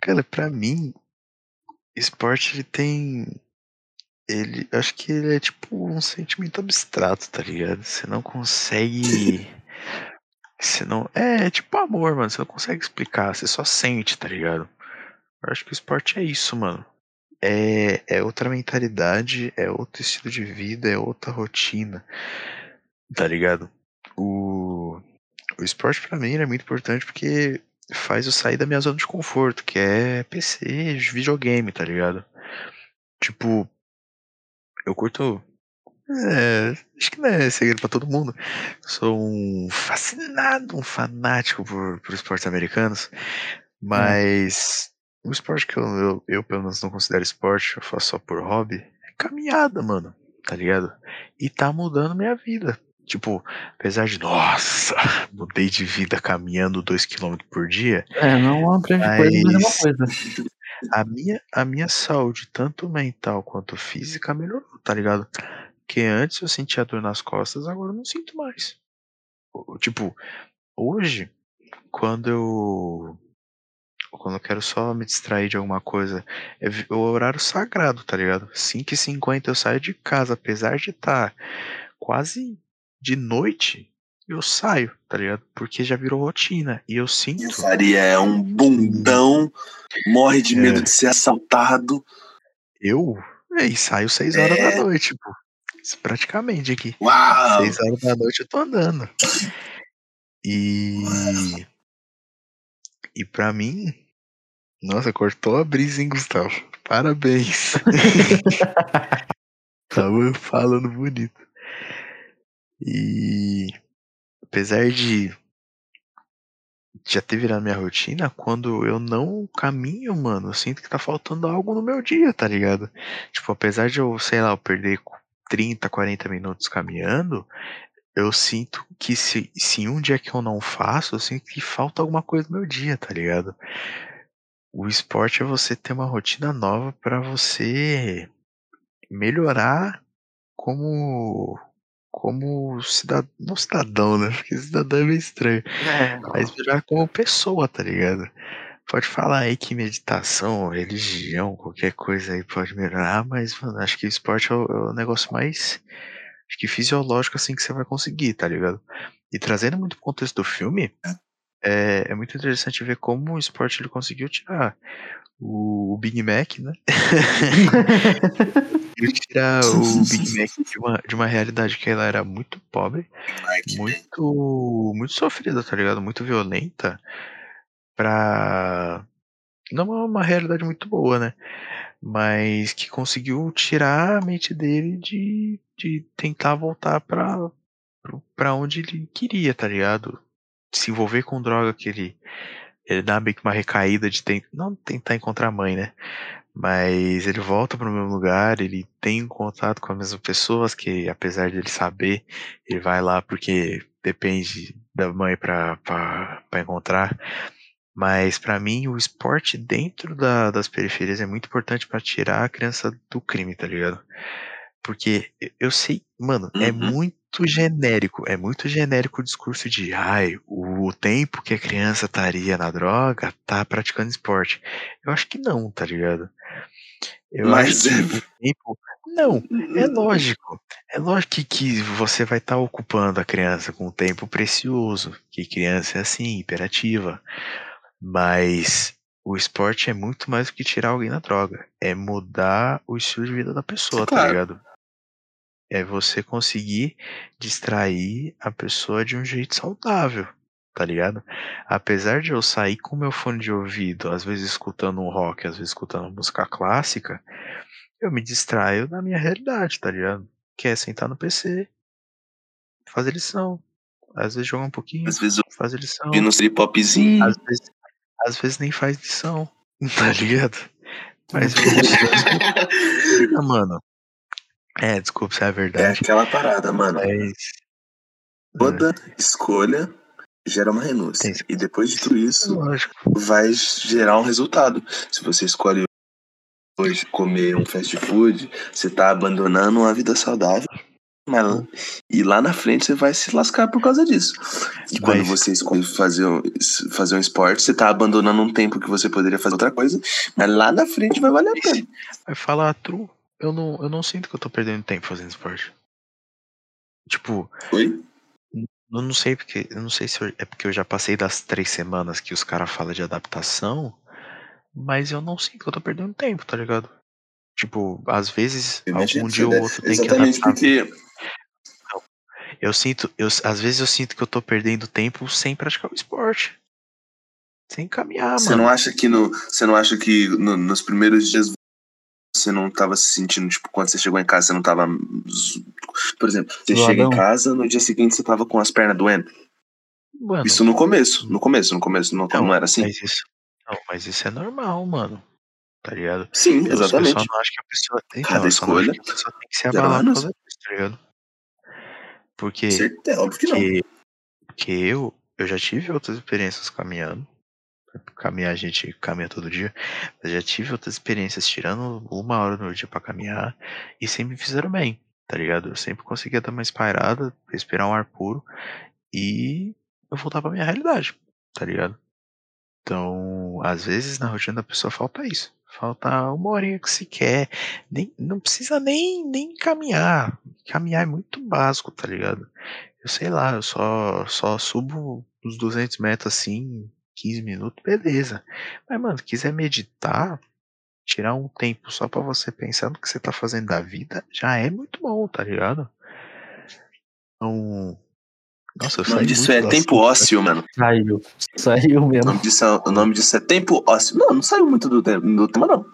Cara, pra mim, esporte ele tem. ele. Acho que ele é tipo um sentimento abstrato, tá ligado? Você não consegue. (laughs) Você não. É, é tipo amor, mano. Você não consegue explicar, você só sente, tá ligado? Eu acho que o esporte é isso, mano. É, é outra mentalidade, é outro estilo de vida, é outra rotina. Tá ligado? O, o esporte para mim é muito importante porque faz eu sair da minha zona de conforto, que é PC, videogame, tá ligado? Tipo, eu curto. É, acho que não é segredo pra todo mundo. Sou um fascinado, um fanático por, por esportes americanos. Mas o esporte que eu, eu, eu, pelo menos, não considero esporte, eu faço só por hobby, é caminhada, mano. Tá ligado? E tá mudando minha vida. Tipo, apesar de, nossa, (laughs) mudei de vida caminhando 2km por dia. É, não é uma grande coisa, mas é uma coisa. A minha, a minha saúde, tanto mental quanto física, melhorou, tá ligado? Porque antes eu sentia dor nas costas, agora eu não sinto mais. Tipo, hoje, quando eu. Quando eu quero só me distrair de alguma coisa, é o horário sagrado, tá ligado? 5h50 eu saio de casa, apesar de estar tá quase de noite, eu saio, tá ligado? Porque já virou rotina. E eu sinto. Faria é um bundão, morre de medo é. de ser assaltado. Eu? E saio 6 horas é. da noite, pô. Praticamente aqui. Uau! 6 horas da noite eu tô andando. E. Uau. E pra mim. Nossa, cortou a brisa, hein, Gustavo? Parabéns. (laughs) Tava falando bonito. E apesar de já ter virado minha rotina, quando eu não caminho, mano, eu sinto que tá faltando algo no meu dia, tá ligado? Tipo, apesar de eu, sei lá, eu perder 30, 40 minutos caminhando, eu sinto que se, se um dia que eu não faço, eu sinto que falta alguma coisa no meu dia, tá ligado? O esporte é você ter uma rotina nova para você melhorar como como cidadão, não cidadão, né? (laughs) Porque cidadão é meio estranho. É. Mas melhorar como pessoa, tá ligado? Pode falar aí que meditação, religião, qualquer coisa aí pode melhorar, mas, mano, acho que o esporte é o, é o negócio mais, acho que fisiológico assim que você vai conseguir, tá ligado? E trazendo muito o contexto do filme, é, é muito interessante ver como o esporte ele conseguiu tirar o, o Big Mac, né? (laughs) tirar o Big Mac de uma, de uma realidade que ela era muito pobre, muito, muito sofrida, tá ligado? Muito violenta, pra. Não é uma realidade muito boa, né? Mas que conseguiu tirar a mente dele de, de tentar voltar pra, pra onde ele queria, tá ligado? Se envolver com droga que ele. Ele dá meio que uma recaída de tentar. Não tentar encontrar a mãe, né? Mas ele volta para o mesmo lugar, ele tem contato com as mesmas pessoas, que apesar de ele saber, ele vai lá porque depende da mãe para encontrar. Mas para mim o esporte dentro da, das periferias é muito importante para tirar a criança do crime, tá ligado? Porque eu sei, mano, é uhum. é muito genérico, é muito genérico o discurso de ai, o tempo que a criança estaria na droga tá praticando esporte. Eu acho que não, tá ligado? Eu Mas acho que é... o tempo. Não, é lógico. É lógico que, que você vai estar tá ocupando a criança com um tempo precioso, que criança é assim, imperativa. Mas o esporte é muito mais do que tirar alguém da droga. É mudar o estilo de vida da pessoa, tá claro. tá ligado? É você conseguir distrair a pessoa de um jeito saudável tá ligado? Apesar de eu sair com meu fone de ouvido, às vezes escutando um rock, às vezes escutando música clássica, eu me distraio da minha realidade, tá ligado? Que é sentar no PC, fazer lição, às vezes jogar um pouquinho, às vezes fazer lição. E no tripopzinho. Às vezes, às vezes nem faz lição, (laughs) tá ligado? Mas (laughs) ah, mano. É, desculpa se é a verdade. É aquela parada, mano. Mas... Toda é. escolha gera uma renúncia. E depois de tudo isso, Lógico. vai gerar um resultado. Se você escolhe hoje comer um fast food, você tá abandonando uma vida saudável. Mas, e lá na frente você vai se lascar por causa disso. E quando você escolhe fazer, fazer um esporte, você tá abandonando um tempo que você poderia fazer outra coisa, mas lá na frente vai valer a pena. Vai falar true. eu não, eu não sinto que eu tô perdendo tempo fazendo esporte. Tipo, Oi? eu não sei porque. Eu não sei se eu- é porque eu já passei das três semanas que os caras falam de adaptação, mas eu não sinto que eu tô perdendo tempo, tá ligado? Tipo, às vezes, Imagina, algum dia ou outro tem que Exatamente adaptar. porque. Eu sinto, eu, às vezes eu sinto que eu tô perdendo tempo sem praticar o esporte. Sem caminhar, Você mano. não acha que no. Você não acha que no- nos primeiros dias você não tava se sentindo, tipo, quando você chegou em casa, você não tava. Por exemplo, você chega em casa, no dia seguinte você tava com as pernas doendo. Mano, Isso no começo. No começo, no começo não, não, não era assim? Mas isso, não, mas isso é normal, mano. Tá ligado? Sim, Eu, eu só exatamente. não acho que a pessoa. Então, Cada não acho escolha que a pessoa tem que se abalar por anos. causa disso, tá ligado? Porque, Certo, é óbvio que não. porque, porque eu, eu já tive outras experiências caminhando. Caminhar, a gente caminha todo dia. Eu já tive outras experiências tirando uma hora no dia pra caminhar e sempre me fizeram bem, tá ligado? Eu sempre conseguia dar uma espirada, respirar um ar puro e eu voltar pra minha realidade, tá ligado? Então, às vezes na rotina da pessoa falta isso. Falta uma horinha que se quer. Nem, não precisa nem, nem caminhar. Caminhar é muito básico, tá ligado? Eu sei lá, eu só, só subo uns 200 metros assim, 15 minutos, beleza. Mas, mano, quiser meditar, tirar um tempo só pra você pensar no que você tá fazendo da vida, já é muito bom, tá ligado? Então. Nossa, eu O nome disso é tempo ósseo, mano. Saiu. Saiu O mesmo. nome disso é, o nome disso é tempo ósseo. Não, não saiu muito do, do tema, não.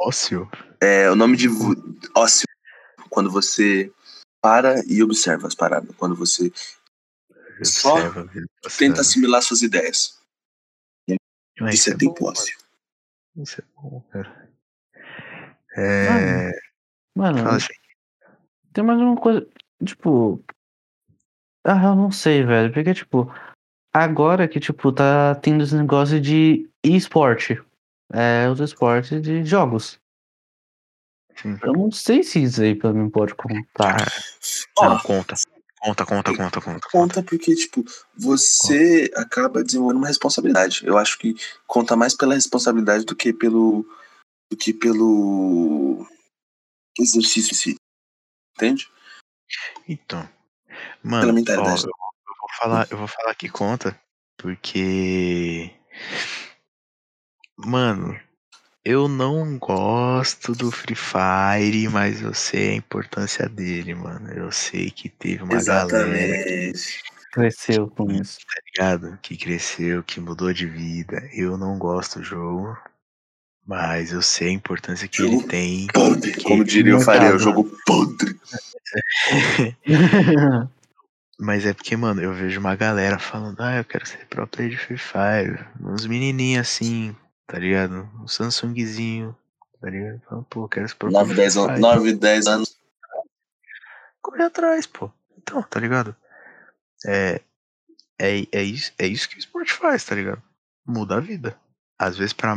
Ócio. É o nome de ósseo. Quando você para e observa as paradas. Quando você Só Observa vida tenta assimilar suas ideias. Mas Isso é bom, tempo mano. ósseo. Isso é bom, cara. É. Mano, assim. tem mais uma coisa. Tipo. Ah, eu não sei, velho. Porque, tipo, agora que, tipo, tá tendo esse negócio de esporte. É, os esportes de jogos. Sim. Eu não sei se isso aí pra mim pode contar. Ó, não, conta. Conta, conta, conta, conta. conta. conta porque, tipo, você acaba desenvolvendo uma responsabilidade. Eu acho que conta mais pela responsabilidade do que pelo. do que pelo exercício em si. Entende? Então. Pela Mano, ó, eu, vou falar, eu vou falar que conta, porque. Mano, eu não gosto do Free Fire, mas eu sei a importância dele, mano. Eu sei que teve uma galera Exatamente. Cresceu com isso. tá ligado? Que cresceu, que mudou de vida. Eu não gosto do jogo, mas eu sei a importância que ele Jogo tem. Podre, que- como diria o. Faria, o jogo podre. (laughs) (laughs) (laughs) Mas é porque, mano, eu vejo uma galera falando, ah, eu quero ser pro player de Free Fire. Uns menininhos assim, tá ligado? Um Samsungzinho, tá ligado? Falando, pô, eu quero ser pro player 9, de 10, Free an- Fire. 9, 10 anos. Corre atrás, pô. Então, tá ligado? É, é, é, isso, é isso que o esporte faz, tá ligado? Muda a vida. Às vezes pra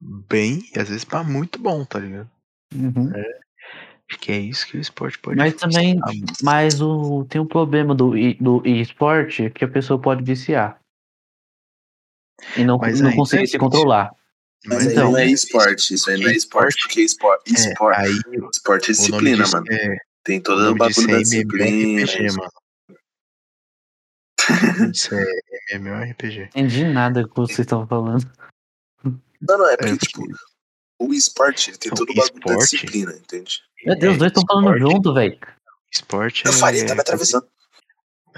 bem e às vezes pra muito bom, tá ligado? Uhum. Acho que é isso que o esporte pode Mas também, mas o, tem um problema do, do esporte que a pessoa pode viciar. E não, Mas não conseguir é se controlar. Mas aí Então, não é esporte, isso aí não é esporte, porque esporte, É, esporte, aí esporte é disciplina, mano. é, Tem todo o bagulho da é disciplina. MMORPG, mano. O nome disso é MMORPG. entendi nada que vocês estavam falando. Não, não, é porque, É, tipo, o esporte tem todo o bagulho da esporte- disciplina, entende? Meu Deus, os dois estão falando junto, velho. Esporte Eu é. falei, tá me atravessando.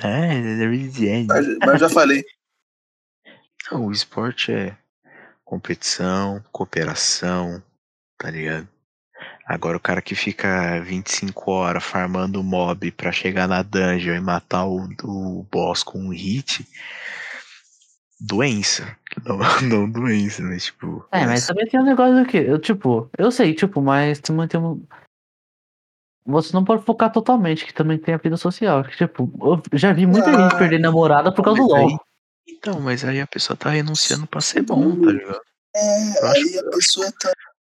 É, é. Mas, mas eu já falei. Não, o esporte é competição, cooperação, tá ligado? Agora o cara que fica 25 horas farmando mob pra chegar na dungeon e matar o, o boss com um hit. Doença. (laughs) Não, não doença, mas tipo. É, mas também tem um negócio que, eu, tipo, eu sei, tipo, mas também tem um. Você não pode focar totalmente, que também tem a vida social. Que, tipo, eu já vi muita Ah, gente perder namorada por causa do mas aí- LOL. Então, mas aí a pessoa tá renunciando pra ser bom, tá ligado? É, Eu acho- aí a pessoa tá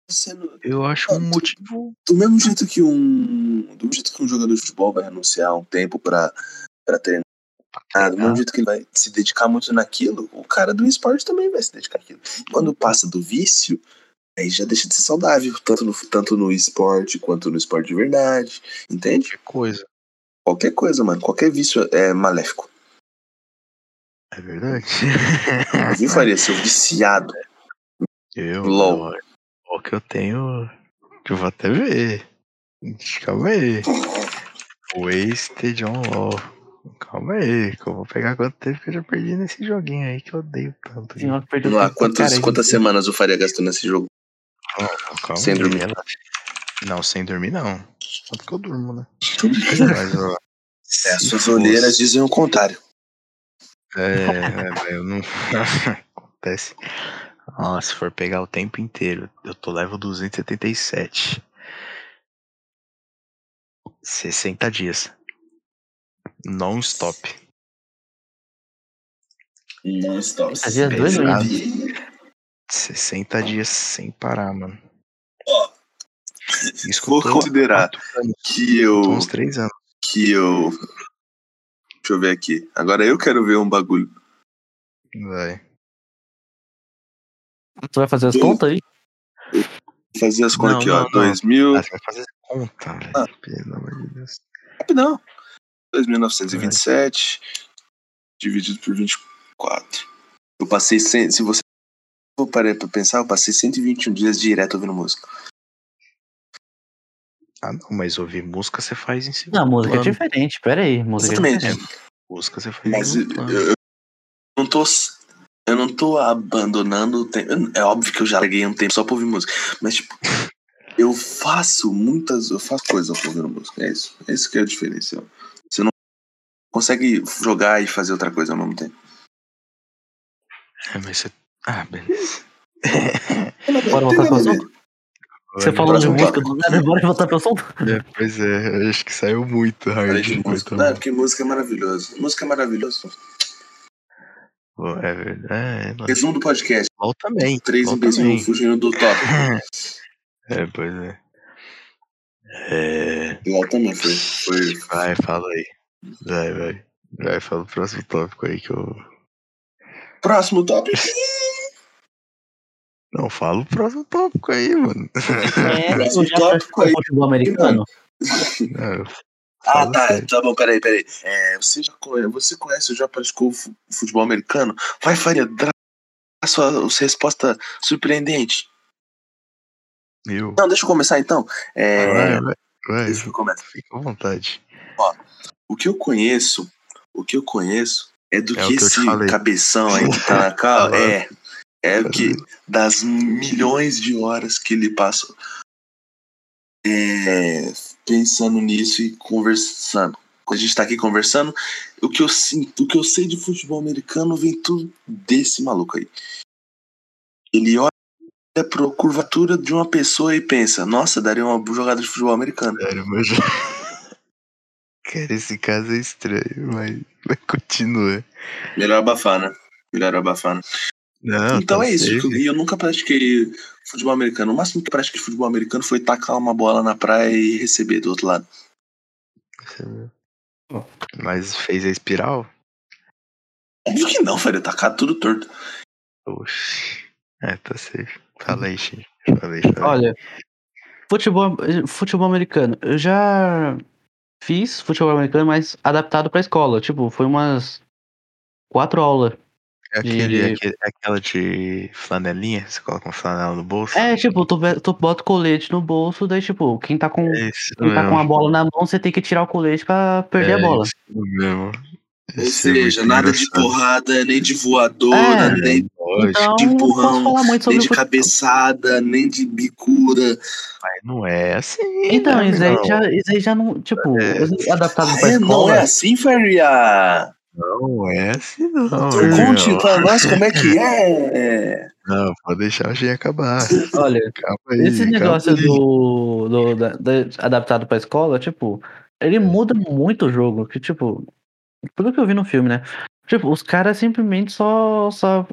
sendo. Eu acho um motivo. Do mesmo jeito que um. Do mesmo jeito que um jogador de futebol vai renunciar um tempo pra, pra treinar. Ah, do mesmo jeito que ele vai se dedicar muito naquilo, o cara do esporte também vai se dedicar naquilo. Quando passa do vício, Aí já deixa de ser saudável, tanto no, tanto no esporte quanto no esporte de verdade. Entende? Qualquer coisa. Qualquer coisa, mano. Qualquer vício é maléfico. É verdade. Eu vi, Faria, seu viciado. Eu, LOL. o que eu tenho. Que eu vou até ver. Calma aí. Wasted on LOL. Calma aí, que eu vou pegar quanto tempo que eu já perdi nesse joguinho aí que eu odeio tanto. Senhor, perdeu Vamos lá, quantas, caralho. quantas semanas o Faria gastou nesse jogo? Calma Sem dormir. relaxa. Não, sem dormir não. Só porque eu durmo, né? (laughs) Mas, ó, É, as suas fosse- olheiras dizem o contrário. É, é, mas eu não. (laughs) Acontece. Ó, se for pegar o tempo inteiro, eu tô level 277. 60 dias. Non-stop. Não stop. Fazia dois meses. 60 dias sem parar, mano. Ó, que vou considerar. Que eu. uns 3 anos. Que eu. Deixa eu ver aqui. Agora eu quero ver um bagulho. Vai. Tu vai fazer as contas aí? Fazer as contas Não, aqui, não, ó. não. 2000. Ah, você vai fazer conta, velho. Ah. Pelo amor de Deus. Rapidão. 2.927 dividido por 24. Eu passei. 100, se você for parar pra pensar, eu passei 121 dias direto ouvindo música. Ah, não, mas ouvir música você faz em segundo Não, música é plano. diferente. Pera aí, música é Exatamente. diferente. Música você faz em Mas eu, segundo plano. eu não tô. Eu não tô abandonando o tempo. É óbvio que eu já larguei um tempo só pra ouvir música. Mas, tipo, (laughs) eu faço muitas. Eu faço coisas ouvir música. É isso. É isso que é o diferencial. Você não consegue jogar e fazer outra coisa ao mesmo tempo. É, mas você. Ah, beleza. Bora voltar pro assunto? Você falou de música do nada, bora voltar pro assunto? É, pois é, acho que saiu muito hard. De foi música. Não, é porque música é maravilhoso. Música é maravilhoso. Pô, É verdade. É. Resumo do podcast. LOL também. Três também. fugindo do top. (laughs) É, pois é. É. LOL também foi. foi. Vai, fala aí. Vai, vai. Vai, fala o próximo tópico aí que eu. Próximo top. Não, fala o próximo tópico aí, mano. É, Próximo eu já tópico aí. futebol americano? Não, Ah, tá. sério. Tá bom, peraí, peraí. É, você, já conhece, você conhece ou já praticou fu- futebol americano? Vai, Faria, dá a sua, sua resposta surpreendente. Eu. Não, deixa eu começar então. É, Vai, vai. Vai, deixa eu começar. fica à vontade. O que eu conheço, o que eu conheço é do É o que que esse cabeção aí que tá na (laughs) cal Tá é. É o que das milhões de horas que ele passa é, pensando nisso e conversando. Quando a gente tá aqui conversando, o que eu sinto, o que eu sei de futebol americano vem tudo desse maluco aí. Ele olha pra curvatura de uma pessoa e pensa, nossa, daria uma jogada de futebol americano. Sério, mas. (laughs) Cara, esse caso é estranho, mas, mas continua. Melhor abafar, né? Melhor abafar, né? Não, então tá é isso. safe. E eu nunca pratiquei futebol americano. O máximo que eu pratiquei futebol americano foi tacar uma bola na praia e receber do outro lado. Mas fez a espiral? Óbvio que não, velho. Tacar tudo torto. Oxi. É, tá safe. Fala aí, Xi. Fala aí, fala aí. Olha, futebol, futebol americano. Eu já fiz futebol americano, mas adaptado pra escola. Tipo, foi umas quatro aulas. É aquele, aquele- aquela de flanelinha? Você coloca uma flanela no bolso? É, tipo, tu, tu bota o colete no bolso, daí, tipo, quem tá com, É quem tá com a bola na mão, você tem que tirar o colete pra perder é a bola. Isso mesmo. Ou é seja, nada de porrada, nem de voadora, É. nem Então, de empurrão, nem de cabeçada, nem de bicura. mas não é assim. Então, né, isso aí, já, isso aí já não. Tipo, É. adaptado pra É, não escola. é assim, Faria? Não é assim, não. Então conte pra nós como é que é. Não, pode deixar o G acabar. Olha, Calma aí. esse calma negócio aí. do, do da- da- adaptado pra escola, tipo, ele muda muito o jogo. Que, tipo, pelo que eu vi no filme, né? Tipo, os caras simplesmente só, só,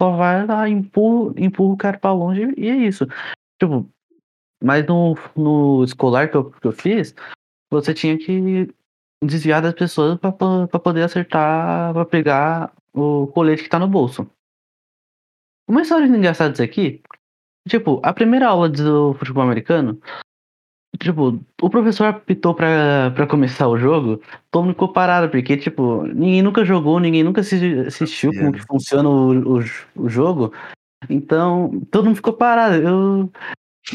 só vai lá, empurra, empurra o cara pra longe e é isso. Tipo, mas no, no escolar que eu, que eu fiz, você tinha que desviar das pessoas pra poder acertar, pra pegar o colete que tá no bolso. Uma história engraçada disso aqui Tipo, a primeira aula do futebol americano, tipo, o professor apitou pra, pra começar o jogo, todo mundo ficou parado, porque, tipo, ninguém nunca jogou, ninguém nunca assi- assistiu como que funciona o, o, o jogo. Então, todo mundo ficou parado. Eu,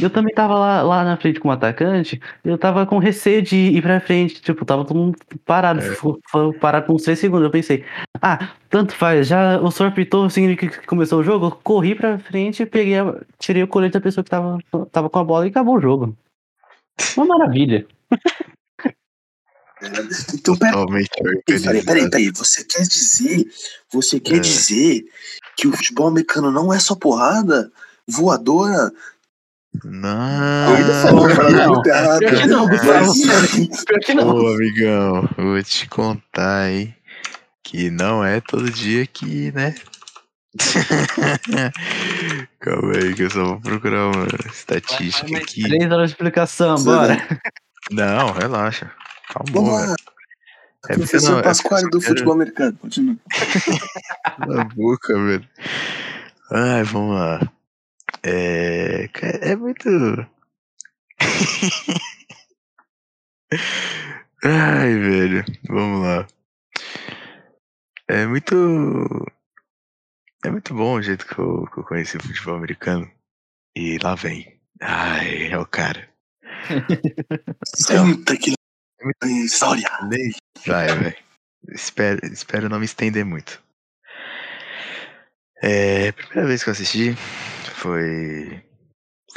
eu também tava lá, lá na frente como atacante, eu tava com receio de ir pra frente. Tipo, tava todo mundo parado, É. ficou- ficou parado por uns 3 segundos. Eu pensei, ah, tanto faz, já o senhor apitou, significa que começou o jogo. Eu corri pra frente, peguei, a- tirei o colete da pessoa que tava, tava com a bola e acabou o jogo. Uma maravilha. Então, peraí, peraí, organizado. peraí. Você quer dizer. Você quer É. dizer que o futebol americano não é só porrada? Voadora? Não. Não. Pior que não, Pior que não. Ô, amigão, vou te contar, hein? Que não é todo dia que, né? (laughs) Calma aí, que eu só vou procurar uma estatística aqui. Três horas de explicação, Você bora. Não, relaxa. Calma, velho. É Professor não, é Pasquale porque eu do futebol americano. Continua. (laughs) Na boca, velho. Ai, vamos lá. É. É muito. (laughs) Ai, velho. Vamos lá. É muito. É muito bom o jeito que eu, que eu conheci o futebol americano. E lá vem. Ai, é o cara. (laughs) Senta que história. Nem vai, velho. Espero, espero não me estender muito. É, primeira vez que eu assisti foi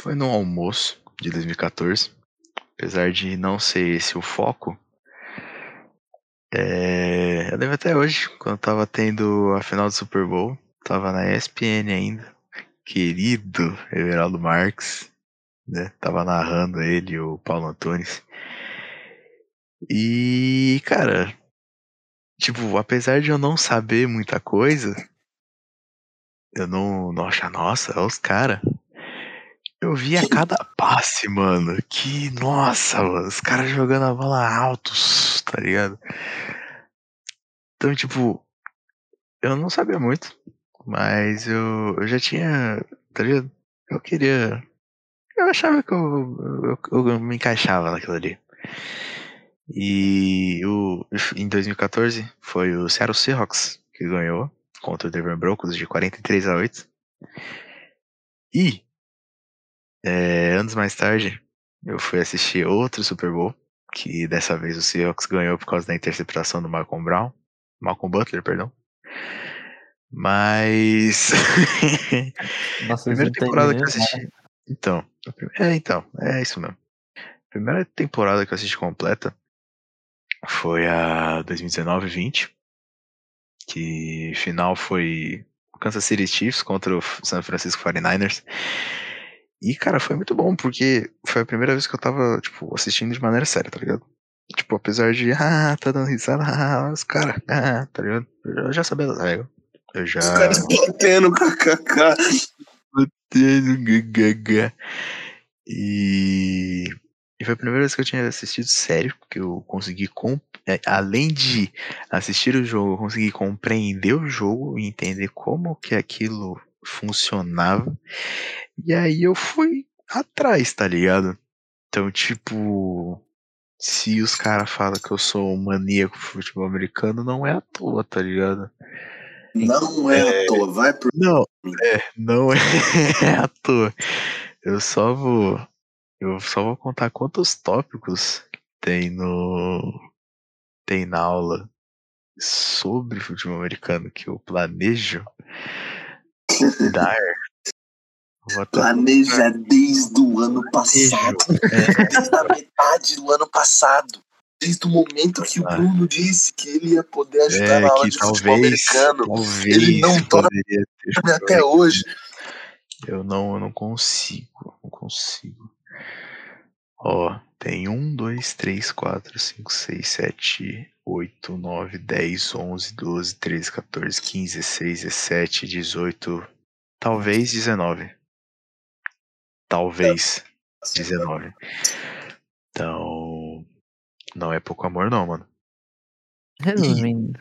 foi no almoço de 2014. Apesar de não ser esse o foco. É, eu lembro até hoje, quando tava tendo a final do Super Bowl, tava na ESPN ainda. Querido Everaldo Marques, né? Tava narrando ele, o Paulo Antunes. E, cara, tipo, apesar de eu não saber muita coisa, eu não, achar, nossa, é os caras. Eu via cada passe, mano. Que, nossa, mano, os caras jogando a bola altos, tá ligado? Então, tipo, eu não sabia muito, mas eu, eu já tinha, tá ligado? Eu queria. Eu achava que eu, eu, eu me encaixava naquilo ali. E o, em 2014 foi o Seattle Seahawks que ganhou contra o Denver Broncos de 43 a 8. E é, anos mais tarde eu fui assistir outro Super Bowl, que dessa vez o Seahawks ganhou por causa da interceptação do Malcolm Brown, Malcolm Butler, perdão. Mas (laughs) Nossa, primeira temporada que eu assisti. Então, a prime- é, então, é isso mesmo. Primeira temporada que eu assisti completa foi a 2019-20, que final foi Kansas City Chiefs contra o San Francisco 49ers. E, cara, foi muito bom, porque foi a primeira vez que eu tava, tipo, assistindo de maneira séria, tá ligado? Tipo, apesar de, (laughs) ah, tá dando risada, ah, (laughs) os caras, (laughs) ah, tá ligado? Eu já sabia das regras. Eu já. Os caras batendo kkk. Gaga. E, e foi a primeira vez que eu tinha assistido sério, que eu consegui, com, é, além de assistir o jogo, eu consegui compreender o jogo e entender como que aquilo funcionava. E aí eu fui atrás, tá ligado? Então, tipo, se os caras falam que eu sou um maníaco do futebol americano, não é à toa, tá ligado? Não é à toa, vai pro. Não, é, não (laughs) é à toa. Eu só vou. Eu só vou contar quantos tópicos tem no. Tem na aula sobre futebol americano que eu planejo (laughs) dar. Planeja desde o ano passado. É, (laughs) Desde a metade do ano passado. Desde o momento que o Ah. Bruno disse que ele ia poder ajudar é na aula de futebol talvez, americano. talvez Ele não Sabe, Até hoje. Eu não, eu não consigo, não consigo. Ó, tem um, dois, três, quatro, cinco, seis, sete, oito, nove, dez, onze, doze, treze, 14, 15, 16, 17, 18, talvez 19. Talvez 19. Então, não é pouco amor não, mano. Resumindo.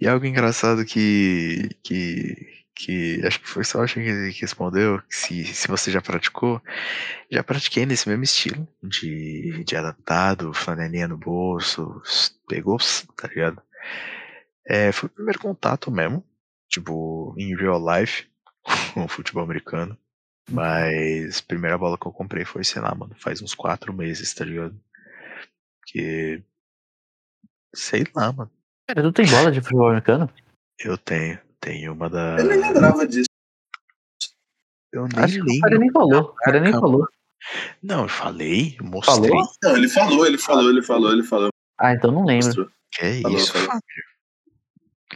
E algo engraçado que, que, que acho que foi só o que respondeu, que se, se você já praticou, já pratiquei nesse mesmo estilo, de, de adaptado, flanelinha no bolso, pegou, tá ligado? É, foi o primeiro contato mesmo, tipo, em real life, (laughs) com o futebol americano. Mas a primeira bola que eu comprei foi, sei lá, mano, faz uns quatro meses, tá ligado? Que. Sei lá, mano. Cara, tu tem bola de futebol americano? Eu tenho. Tenho uma da. Eu nem lembrava disso. Eu nem Acho que o lembro. cara nem falou. O cara nem falou. Não, eu falei, mostrei. Falou? Não, ele falou, ele falou, ele falou, ele falou. Ah, então não lembro. Mostrou. Que Falou, isso, falou.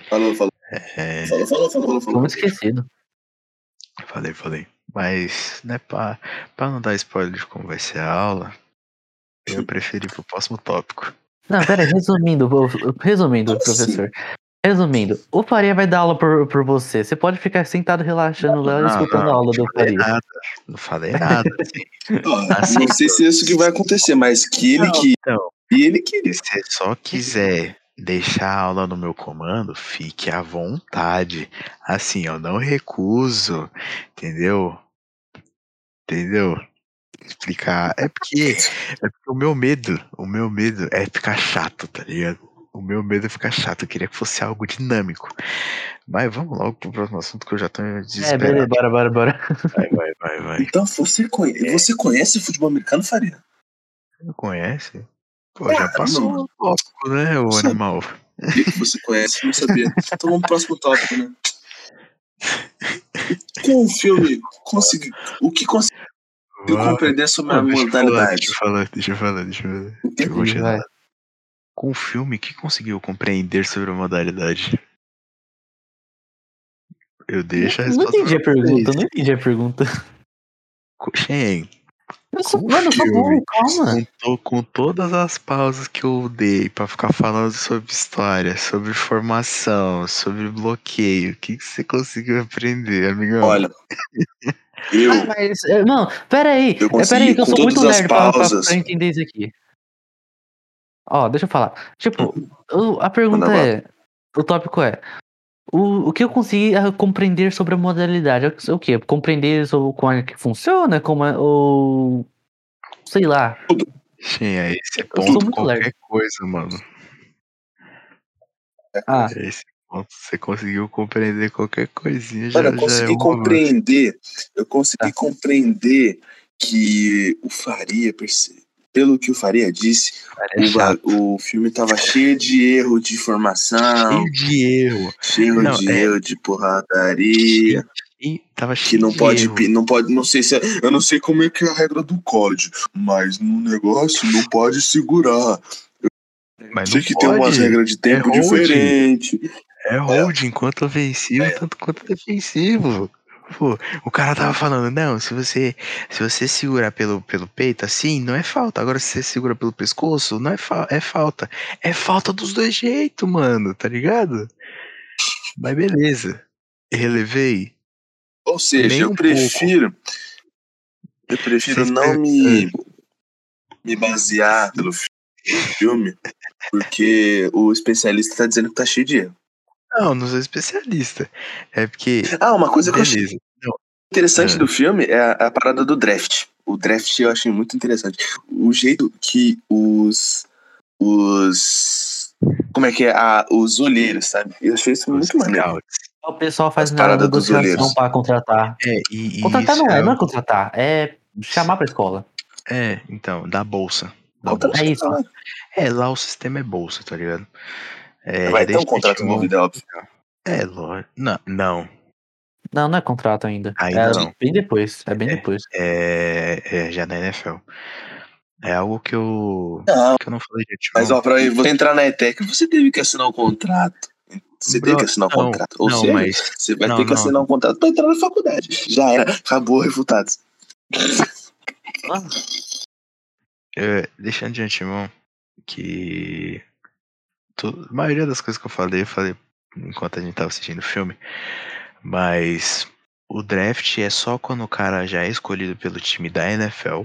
Falou, falou, É, falou, falou, falou, falou. Vamos esquecido. falei, falei. Mas, né, pra, pra não dar spoiler de como vai ser a aula, eu preferi pro próximo tópico. Não, pera aí, resumindo, vou- resumindo, Como assim? professor. Resumindo, o Faria vai dar aula por, por você. Você pode ficar sentado relaxando lá escutando não, a aula não do falei Faria. nada. Não falei nada. (laughs) assim. Não sei se é isso que vai acontecer, mas que ele Não, que então, e ele queria. se você só quiser deixar a aula no meu comando, fique à vontade. Assim, eu não recuso, entendeu? Entendeu? Explicar. É porque, é porque o meu medo, o meu medo é ficar chato, tá ligado? O meu medo é ficar chato. Eu queria que fosse algo dinâmico. Mas vamos logo pro próximo assunto que eu já tô É, desesperado. beleza, bora, bora, bora. Vai, vai, vai, vai. Então você conhece, você conhece futebol americano, Faria? Não conhece? Pô, já Ah, passou não. o tópico, né, o Sim. animal? O que você conhece? Não sabia. Então vamos pro próximo tópico, né? Com o filme, consegui, o que conseguiu compreender sobre a Não, deixa eu falar, deixa eu falar, deixa eu falar, deixa eu falar. Com o filme, que conseguiu compreender sobre a modalidade? Eu deixo a Não resposta entendi a pra pergunta, não entendi a pergunta. Shen, Eu sou, Com mano, filme. burro, calma. com, to- com todas as pausas que eu dei pra ficar falando sobre história, sobre formação, sobre bloqueio, o que, que você conseguiu aprender, amigão? Olha, (laughs) eu, Ah, mas, é, não, pera aí. Eu pera aí, consegui, que eu sou muito nerd pra, pra, pausas. pra entender isso aqui. Ó, deixa eu falar. Tipo, o- a pergunta é. O tópico é. O, o que eu consegui ah, compreender sobre a modalidade? É O que? Compreender sobre como é que funciona? Como é, ou. Sei lá. Shen, é esse sou ponto muito qualquer lerdo. coisa, mano. Ah, É esse ponto, você conseguiu compreender qualquer coisinha, já, eu já é consegui avanço. compreender. Eu consegui Tá. compreender que o Faria, perce- pelo que o Faria disse, é o, o filme tava cheio de erro de formação, Cheio de erro. cheio Não, de é- erro de porradaria, E tava que cheio não de pode, erro. não pode, não sei se é, eu não sei como é que é a regra do college, mas no negócio não pode segurar. Mas sei que tem umas pode. regras de tempo hold. diferente. É holding, quanto ofensivo, É. tanto quanto defensivo. Pô, o cara tava falando, não, se você se você segurar pelo, pelo peito assim, não é falta. Agora se você segura pelo pescoço, não é, fa é falta. É falta dos dois jeitos, mano, tá ligado? Mas beleza. Relevei. Ou seja, Nem eu um prefiro. Eu prefiro Vocês não me, me basear pelo fi- filme, porque o especialista tá dizendo que tá cheio de erro. Não, não sou especialista. É porque. Ah, uma coisa que eu achei Beleza. Interessante É. do filme é a, a parada do draft. O draft eu achei muito interessante. O jeito que os. Os. Como é que é? Ah, os olheiros, sabe? Eu achei isso muito maneiro. scouts. o pessoal faz dos negociação olheiros. pra contratar. É, e, e Contratar não é, é, não é contratar, é chamar pra escola. é, então, da bolsa. Da bolsa. É isso. É, lá o sistema é bolsa, tá ligado? É, Vai ter um contrato envolvido, é óbvio. É, lógico. Não, não. Não, não é contrato ainda. Ainda é não. bem depois. É bem É. depois. É, é já na NFL. É algo que eu. Não, que eu não falei de antemão. mas ó, pra você entrar na ETEC, você teve que assinar um contrato. Você Bro, teve que assinar um não, contrato. Ou não, seja, mas. você vai não, ter que não. assinar um contrato pra entrar na faculdade. Já era. Acabou, refutados. (laughs) Ah, é, deixando de antemão que. A maioria das coisas que eu falei, eu falei enquanto a gente tava assistindo o filme. Mas o draft é só quando o cara já é escolhido pelo time da NFL.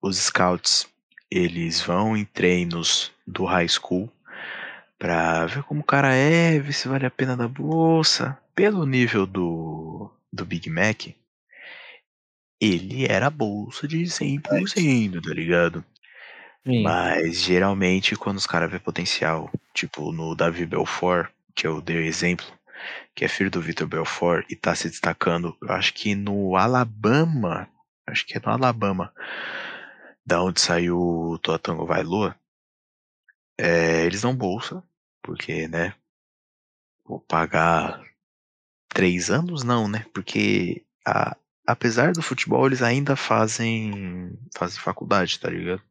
Os scouts, eles vão em treinos do high school pra ver como o cara é, ver se vale a pena da bolsa, pelo nível do, do Big Mac, ele era bolsa de 100%, tá ligado? Sim. Mas geralmente quando os caras vê potencial, tipo no Davi Belfort, que eu dei o exemplo, que é filho do Vitor Belfort e tá se destacando, acho que no Alabama, acho que é no Alabama, da onde saiu o Toa Tango Vai Lua, é, eles dão bolsa, porque, né, vou pagar três anos, não, né, porque a, apesar do futebol, eles ainda fazem, fazem faculdade, tá ligado?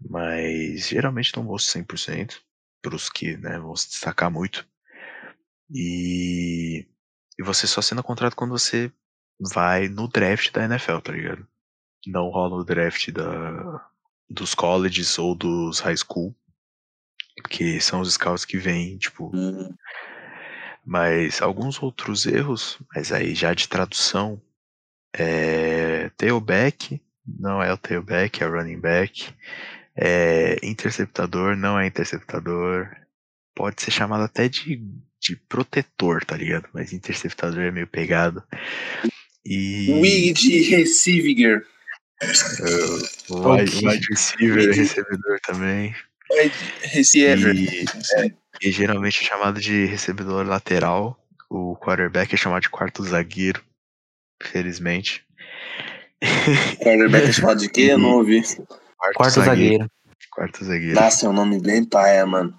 Mas geralmente dão bolsa 100% pros que, né, vão se destacar muito. E, e você só assina contrato quando você vai no draft da NFL, tá ligado? Não rola o draft da, dos colleges ou dos high school, que são os scouts que vêm, tipo. Hum, Mas alguns outros erros, mas aí já de tradução, é tailback, não é o tailback, é o running back. É, interceptador, não é interceptador. Pode ser chamado até de, de protetor, tá ligado? Mas interceptador é meio pegado. E Wide Receiver. o wide, wide receiver, recebedor também. Wide Receiver. E, e geralmente é chamado de recebedor lateral. O quarterback é chamado de quarto zagueiro, felizmente. Quarterback (laughs) é chamado de quê? Eu não ouvi. Quarto zagueiro. Quarto zagueiro. Nossa, é um nome bem paia, mano.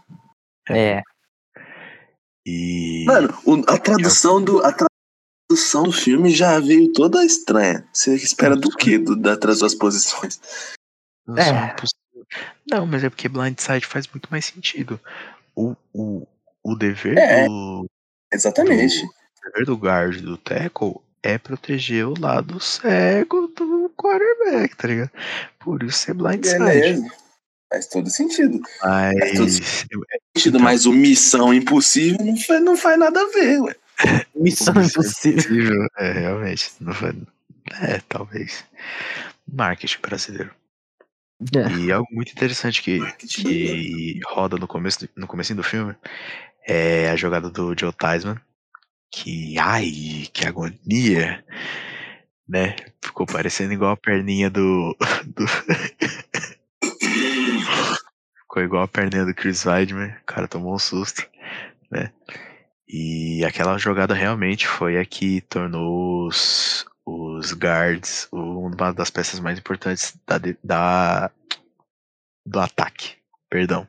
É. E. Mano, o- a tradução do. A tradução do filme já veio toda estranha. Você espera do quê? Do, da, das duas posições? Não, É. são impossível. Não, mas é porque Blindside faz muito mais sentido. O, o, o dever É. do. Exatamente. O dever do guard do tackle é proteger o lado cego do quarterback, tá ligado? Por isso ser blindside. Beleza. Faz todo sentido. Mas. eu- Sentido, Mas o Missão Impossível não faz, não faz nada a ver, ué. (laughs) Missão é impossível. possível? É, realmente. Não foi... É, talvez. Marketing brasileiro. É. E algo muito interessante que, Marketing que roda no começo do- no comecinho do filme é a jogada do Joe Theismann. Que, ai, que agonia, né? Ficou parecendo igual a perninha do, (laughs) do ficou igual a perninha do Chris Weidman, o cara tomou um susto, né? E aquela jogada realmente foi a que tornou os, os guards uma das peças mais importantes da, da do ataque, perdão.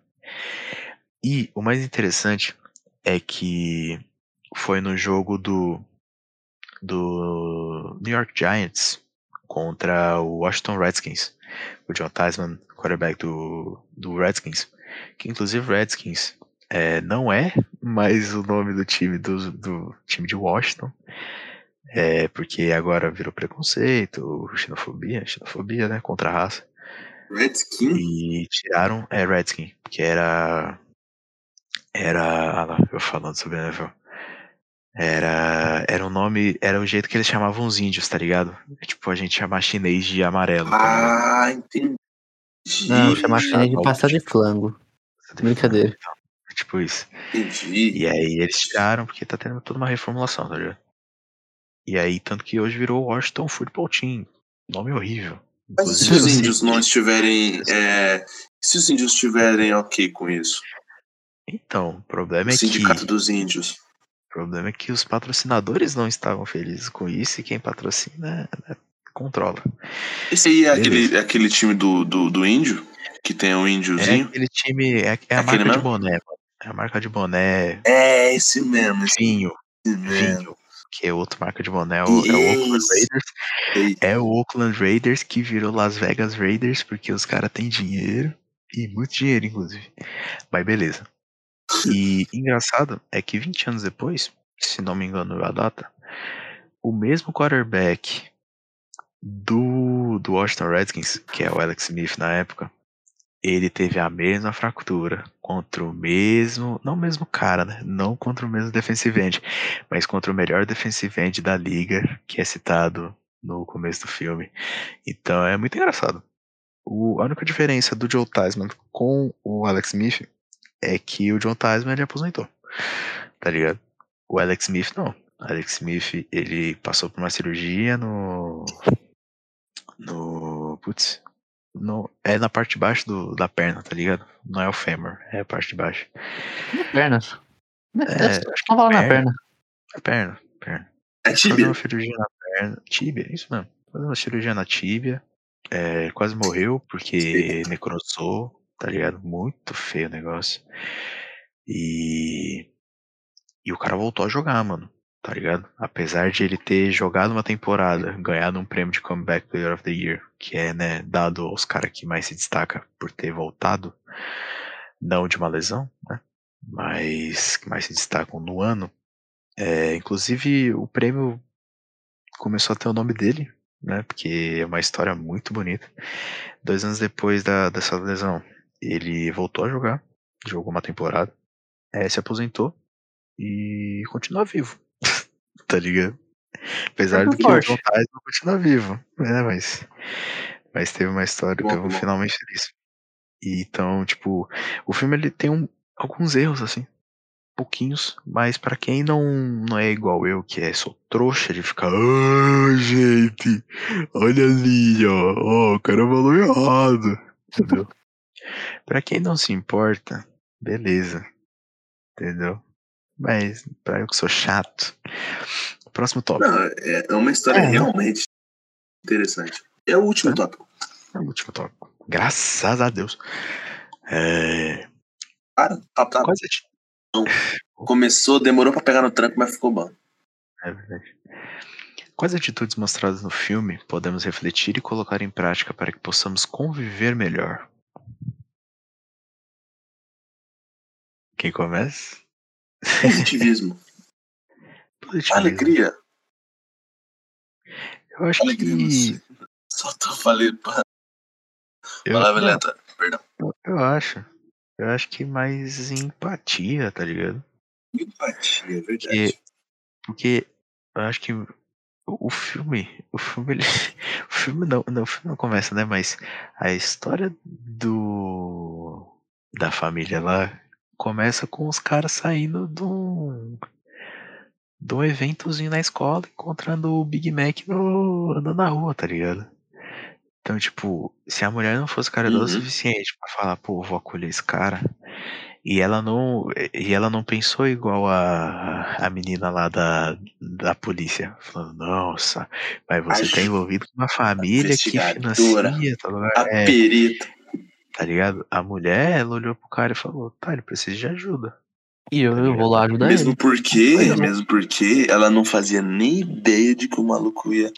E o mais interessante é que foi no jogo do do New York Giants contra o Washington Redskins, o John Theismann, quarterback do, do Redskins, que inclusive Redskins é, não é mais o nome do time do, do time de Washington, é, porque agora virou preconceito, xenofobia, xenofobia, né, contra a raça. Redskin? E tiraram, é, Redskin, que era. Era. Ah lá, eu falando sobre a NFL. Era. Era um nome. Era o jeito que eles chamavam os índios, tá ligado? É tipo a gente chamar chinês de amarelo. tá? Ah, entendi. Não, chamar chinês de Tá, pasta de flango. Brincadeira. É tipo isso. Entendi. E aí eles tiraram porque tá tendo toda uma reformulação, tá ligado? E aí, tanto que hoje virou Washington Football Team. Nome horrível. Mas se os índios não estiverem. é, se os índios estiverem ok com isso? Então, o problema O é que. sindicato dos índios. O problema é que os patrocinadores não estavam felizes com isso e quem patrocina né, controla. Esse aí é Beleza. aquele, é aquele time do, do, do índio? Que tem o É índiozinho? aquele time, é, é a marca de mesmo? boné, mano. É a marca de boné, É, esse mesmo. Esse vinho, mesmo. vinho, que é outra marca de boné, é o, é o Oakland Isso. Raiders. Ei, É o Oakland Raiders que virou Las Vegas Raiders porque os caras têm dinheiro e muito dinheiro, inclusive. Mas beleza. E engraçado é que 20 anos depois, se não me engano a data, o mesmo quarterback do, do Washington Redskins, que é o Alex Smith na época, ele teve a mesma fratura contra o mesmo, não o mesmo cara, né? Não contra o mesmo defensive end, mas contra o melhor defensive end da liga, que é citado no começo do filme. Então é muito engraçado. O, a única diferença do Joe Theismann com o Alex Smith é que o John Theismann ele aposentou, tá ligado? O Alex Smith não. Alex Smith, ele passou por uma cirurgia no. No. Putz. No, é na parte de baixo do, da perna, tá ligado? Não é o femur, é a parte de baixo. Pernas. É, É, só falar na perna. perna. É perna, perna. É tíbia. uma cirurgia na perna. Tíbia, isso mesmo. Fazer uma cirurgia na tíbia. É, quase morreu porque necrosou, tá ligado? Muito feio o negócio. E. E o cara voltou a jogar, mano. Tá ligado? Apesar de ele ter jogado uma temporada, ganhado um prêmio de Comeback Player of the Year, que é, né, dado aos caras que mais se destaca por ter voltado, não de uma lesão, né? Mas que mais se destacam no ano. É, inclusive, o prêmio começou a ter o nome dele, né? Porque é uma história muito bonita. Dois anos depois da, dessa lesão, ele voltou a jogar, jogou uma temporada, é, se aposentou e continua vivo. (laughs) tá ligado? Apesar do que o forte. John Tyson continua vivo, né? Mas, mas teve uma história Bom, que eu bom. finalmente feliz. E então, tipo, o filme ele tem um, alguns erros, assim. Pouquinhos, mas pra quem não, não é igual eu, que é só trouxa de ficar, ai, gente, olha ali, ó, ó, o cara falou errado, entendeu? Pra quem não se importa, beleza, entendeu? Mas pra eu que sou chato, próximo tópico, Não, é é uma história É. realmente interessante. É o último É. tópico. é o último tópico, graças a Deus. É, Cara, papo tá- quase começou, demorou pra pegar no tranco, mas ficou bom. É verdade. Quais atitudes mostradas no filme podemos refletir e colocar em prática para que possamos conviver melhor? Quem começa? Positivismo. (laughs) Positivismo. Alegria. Eu acho Alegria que. Só tô falando pra Eu, palavra lenta. Perdão. eu- eu acho. Eu acho que mais empatia, tá ligado? Empatia, é verdade. Porque, porque eu acho que o, o filme. O filme, ele, (laughs) o filme não, não, o filme não começa, né? Mas a história do. Da família lá começa com os caras saindo de um. De um eventozinho na escola, encontrando o Big Mac no, andando na rua, tá ligado? Então, tipo, se a mulher não fosse caridosa o Uhum. suficiente pra falar, pô, vou acolher esse cara, e ela não, e ela não pensou igual a, a menina lá da, da polícia, falando, nossa, mas você tá envolvido com uma (laughs) família que financia, tá, ligado? É, perita. Tá ligado? A mulher, ela olhou pro cara e falou, tá, ele precisa de ajuda. E eu, eu vou lá ajudar Mesmo ele. porque, é. mesmo porque ela não fazia nem ideia de que o maluco ia,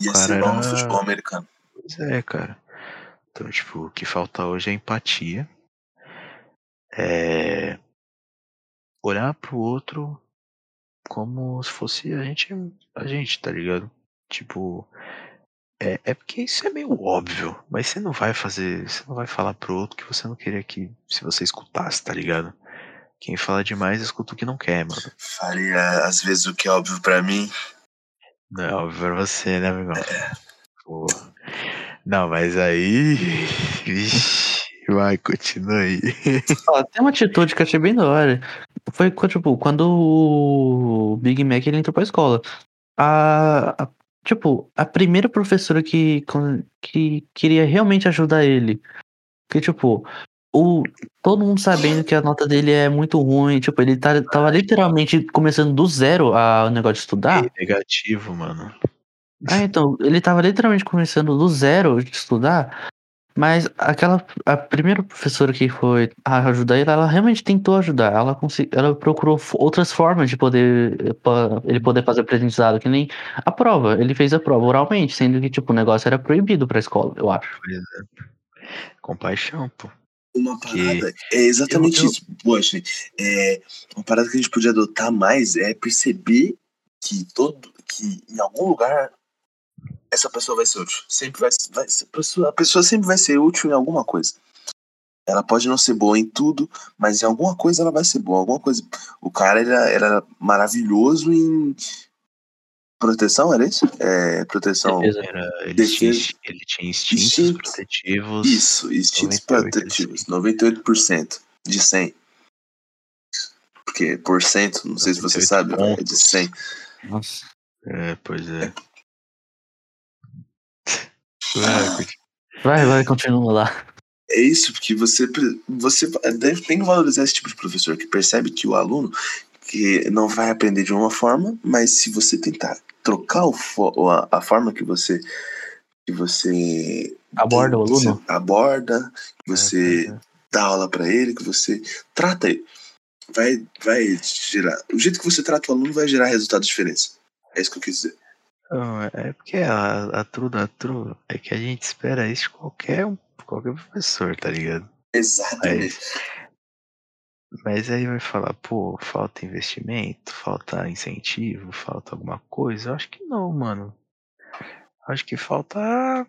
ia O cara ser bom no futebol americano. Pois é, cara. Então, tipo, o que falta hoje é empatia. É. Olhar pro outro como se fosse a gente, a gente, tá ligado? Tipo, é, é porque isso é meio óbvio, mas você não vai fazer, você não vai falar pro outro que você não queria que se você escutasse, tá ligado? Quem fala demais escuta o que não quer, mano. Faria, às vezes, o que é óbvio pra mim. Não é óbvio pra você, né, amigão? Pô. Não, mas aí. Vixe, vai, continua aí. (laughs) Ó, tem uma atitude que eu achei bem da hora. Foi quando, tipo, quando o Big Mac ele entrou pra escola. A, a- tipo, a primeira professora que, que queria realmente ajudar ele. Que, tipo, o, todo mundo sabendo que a nota dele é muito ruim. Tipo, ele tá, tava literalmente começando do zero a, o negócio de estudar. É negativo, mano. Ah, então, ele tava literalmente começando do zero de estudar, mas aquela, a primeira professora que foi ajudar ele, ela realmente tentou ajudar, ela, consegui, ela procurou outras formas de poder, pa- ele poder fazer aprendizado, que nem a prova, ele fez a prova oralmente, sendo que, tipo, o negócio era proibido pra escola, eu acho. Por exemplo. Compaixão, pô. Uma Que- parada. É exatamente eu- eu- isso. Poxa, é, uma parada que a gente podia adotar mais é perceber que todo. que em algum lugar essa pessoa vai ser útil. Sempre vai, vai a pessoa, a pessoa sempre vai ser útil em alguma coisa. Ela pode não ser boa em tudo, mas em alguma coisa ela vai ser boa. Alguma coisa. O cara era, era maravilhoso em proteção, era isso? É, proteção. Era, ele, tinha, Defesa. ele tinha instintos Instintos. protetivos. Isso, instintos 98, protetivos. 98% de 100. Porque que por cento, não sei se você sabe, é de 100. Nossa. É, pois é. Vai, (laughs) Vai, vai, continua lá. É isso, porque você, você deve, tem que valorizar esse tipo de professor que percebe que o aluno que não vai aprender de uma forma, mas se você tentar trocar o, a, a forma que você que você aborda o aluno, aborda, que você é, é. dá aula para ele, que você trata ele, vai vai gerar. O jeito que você trata o aluno vai gerar resultados diferentes. É isso que eu quis dizer. Não, é porque a, a tru da tru é que a gente espera isso de qualquer, qualquer professor, tá ligado? Exatamente. Mas, mas aí vai falar, pô, falta investimento, falta incentivo, falta alguma coisa. Eu acho que não, mano. Acho que falta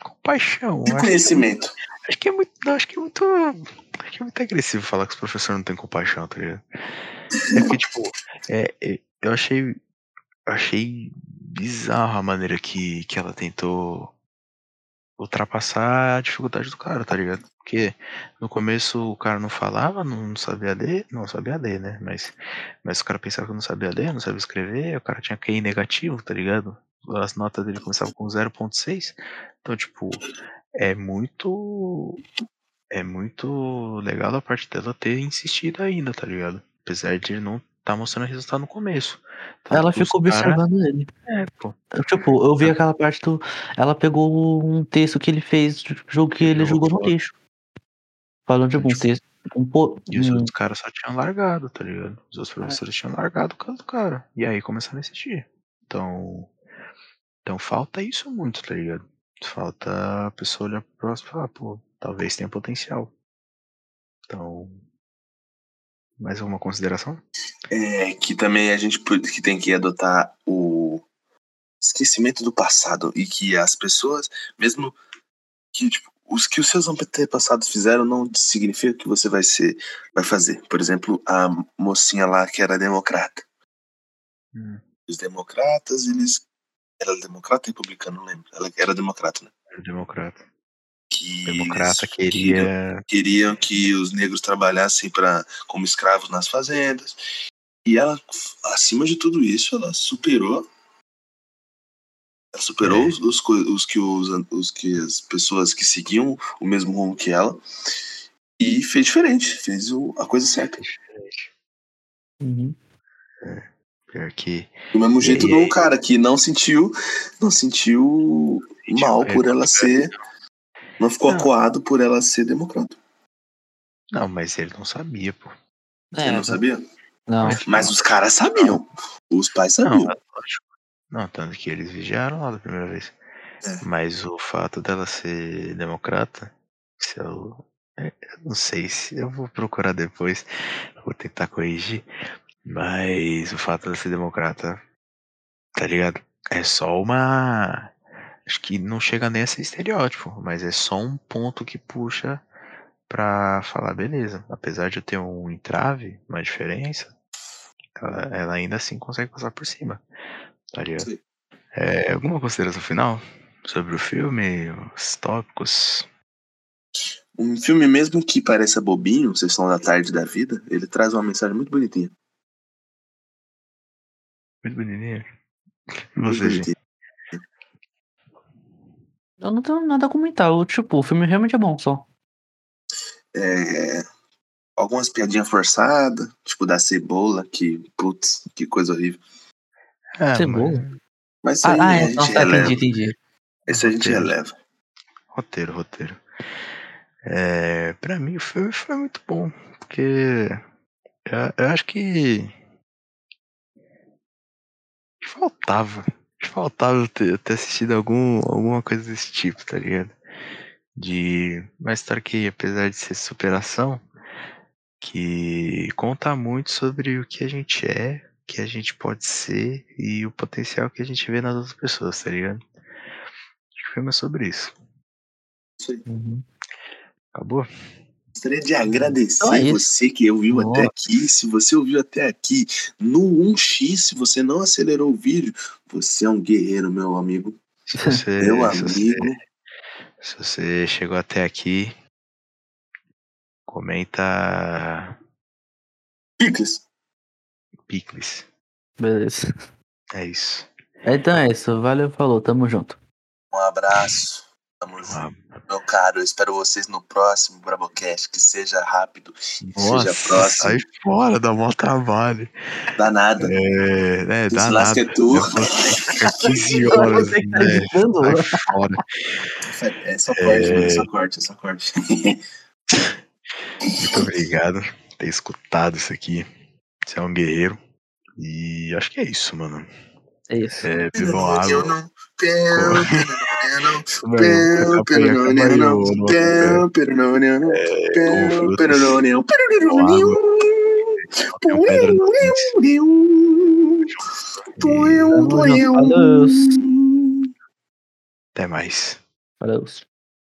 compaixão. E conhecimento. Acho que é muito. Acho que é muito. Acho que é muito agressivo falar que os professores não têm compaixão, tá ligado? É que, tipo, é, é, eu achei. Achei bizarro a maneira que, que ela tentou ultrapassar a dificuldade do cara, tá ligado? Porque no começo o cara não falava, não sabia ler, não sabia ler, né? Mas, mas o cara pensava que não sabia ler, não sabia escrever, o cara tinha QI negativo, tá ligado? As notas dele começavam com 0.6. Então, tipo, é muito. É muito legal da parte dela ter insistido ainda, tá ligado? Apesar de não tá mostrando resultado no começo. Tanto ela ficou observando cara... ele. É, pô. Tipo, eu vi aquela parte do. Ela pegou um texto que ele fez, jogo que ele jogou no lixo. Falando de algum tipo, texto. Um po... E os outros caras só tinham largado, tá ligado? Os outros professores é. tinham largado o caso do cara. E aí começaram a assistir. Então. Então falta isso muito, tá ligado? Falta a pessoa olhar pro próximo e falar, pô, talvez tenha potencial. Então, mais alguma consideração? É que também a gente que tem que adotar o esquecimento do passado e que as pessoas, mesmo que tipo, os que os seus antepassados fizeram não significa que você vai ser, vai fazer. Por exemplo, a mocinha lá que era democrata. Hum. Os democratas, eles era democrata ou republicano, não lembro. Ela era democrata, né? Era democrata que democrata queria queriam, queriam que os negros trabalhassem para como escravos nas fazendas. E ela, acima de tudo isso, ela superou ela superou é. os, os, os, que os, os que as pessoas que seguiam o mesmo rumo que ela e fez diferente, fez o, a coisa certa. Uhum. É, pior que. Do mesmo jeito do cara que não sentiu, não sentiu mal por ela ser não ficou não. acuado por ela ser democrata. Não, mas ele não sabia, pô. É, ele não sabia? Não. Mas os caras sabiam. Os pais sabiam. Não, não, tanto que eles vigiaram lá da primeira vez. É. Mas o fato dela ser democrata, se eu, é, eu não sei se eu vou procurar depois, vou tentar corrigir. Mas o fato dela ser democrata, tá ligado? É só uma acho que não chega nem a ser estereótipo, mas é só um ponto que puxa pra falar, beleza, apesar de eu ter um entrave, uma diferença, ela, ela ainda assim consegue passar por cima. Tá ligado? É, alguma consideração final sobre o filme, os tópicos? Um filme mesmo que pareça bobinho, Sessão da Tarde da Vida, ele traz uma mensagem muito bonitinha. Muito bonitinha? E você, gente? Eu não tenho nada a comentar. O, tipo, o filme realmente é bom só. É, algumas piadinhas forçadas, tipo da cebola, que, putz, que coisa horrível. É, cebola? Mas, mas ah, ah, é, não, tá, entendi, entendi. Esse a gente releva. Roteiro, roteiro. É, pra mim o filme foi muito bom, porque eu, eu acho que faltava faltava ter, ter assistido algum, alguma coisa desse tipo, tá ligado? De uma história que, apesar de ser superação, que conta muito sobre o que a gente é, o que a gente pode ser e o potencial que a gente vê nas outras pessoas, tá ligado? Acho que o filme é sobre isso. Sim. Uhum. Acabou? Gostaria de agradecer então é você que ouviu Nossa. até aqui. Se você ouviu até aqui no 1x, se você não acelerou o vídeo, você é um guerreiro, meu amigo. Se você, meu amigo. Se você, se você chegou até aqui, comenta. Picles. Picles. Beleza. É isso. Então é isso. Valeu, falou. Tamo junto. Um abraço. Tamo junto, meu caro. Eu espero vocês no próximo Brabocast. Que seja rápido. Que Nossa, seja próximo. sai fora, dá mó trabalho. Dá nada. É, né, Esse dá lasca nada. é tu. Eu vou ter que ficar (laughs) 15 horas, tá né? Sai fora. É só corte, mano. É só corte, é só corte. (laughs) Muito obrigado por ter escutado isso aqui. Você é um guerreiro. E acho que é isso, mano. É isso. É, bebam água. Eu não. Peu, Mano, peu, acabou- peu, não, acabou não, o- não. o- Peu, peu, não, não, não. Peu, como peu, frutas, não, não. Peu, peu, com não, água, não. tenham pedra nos dentes. E Tamo junto. Adeus. Até mais. Adeus.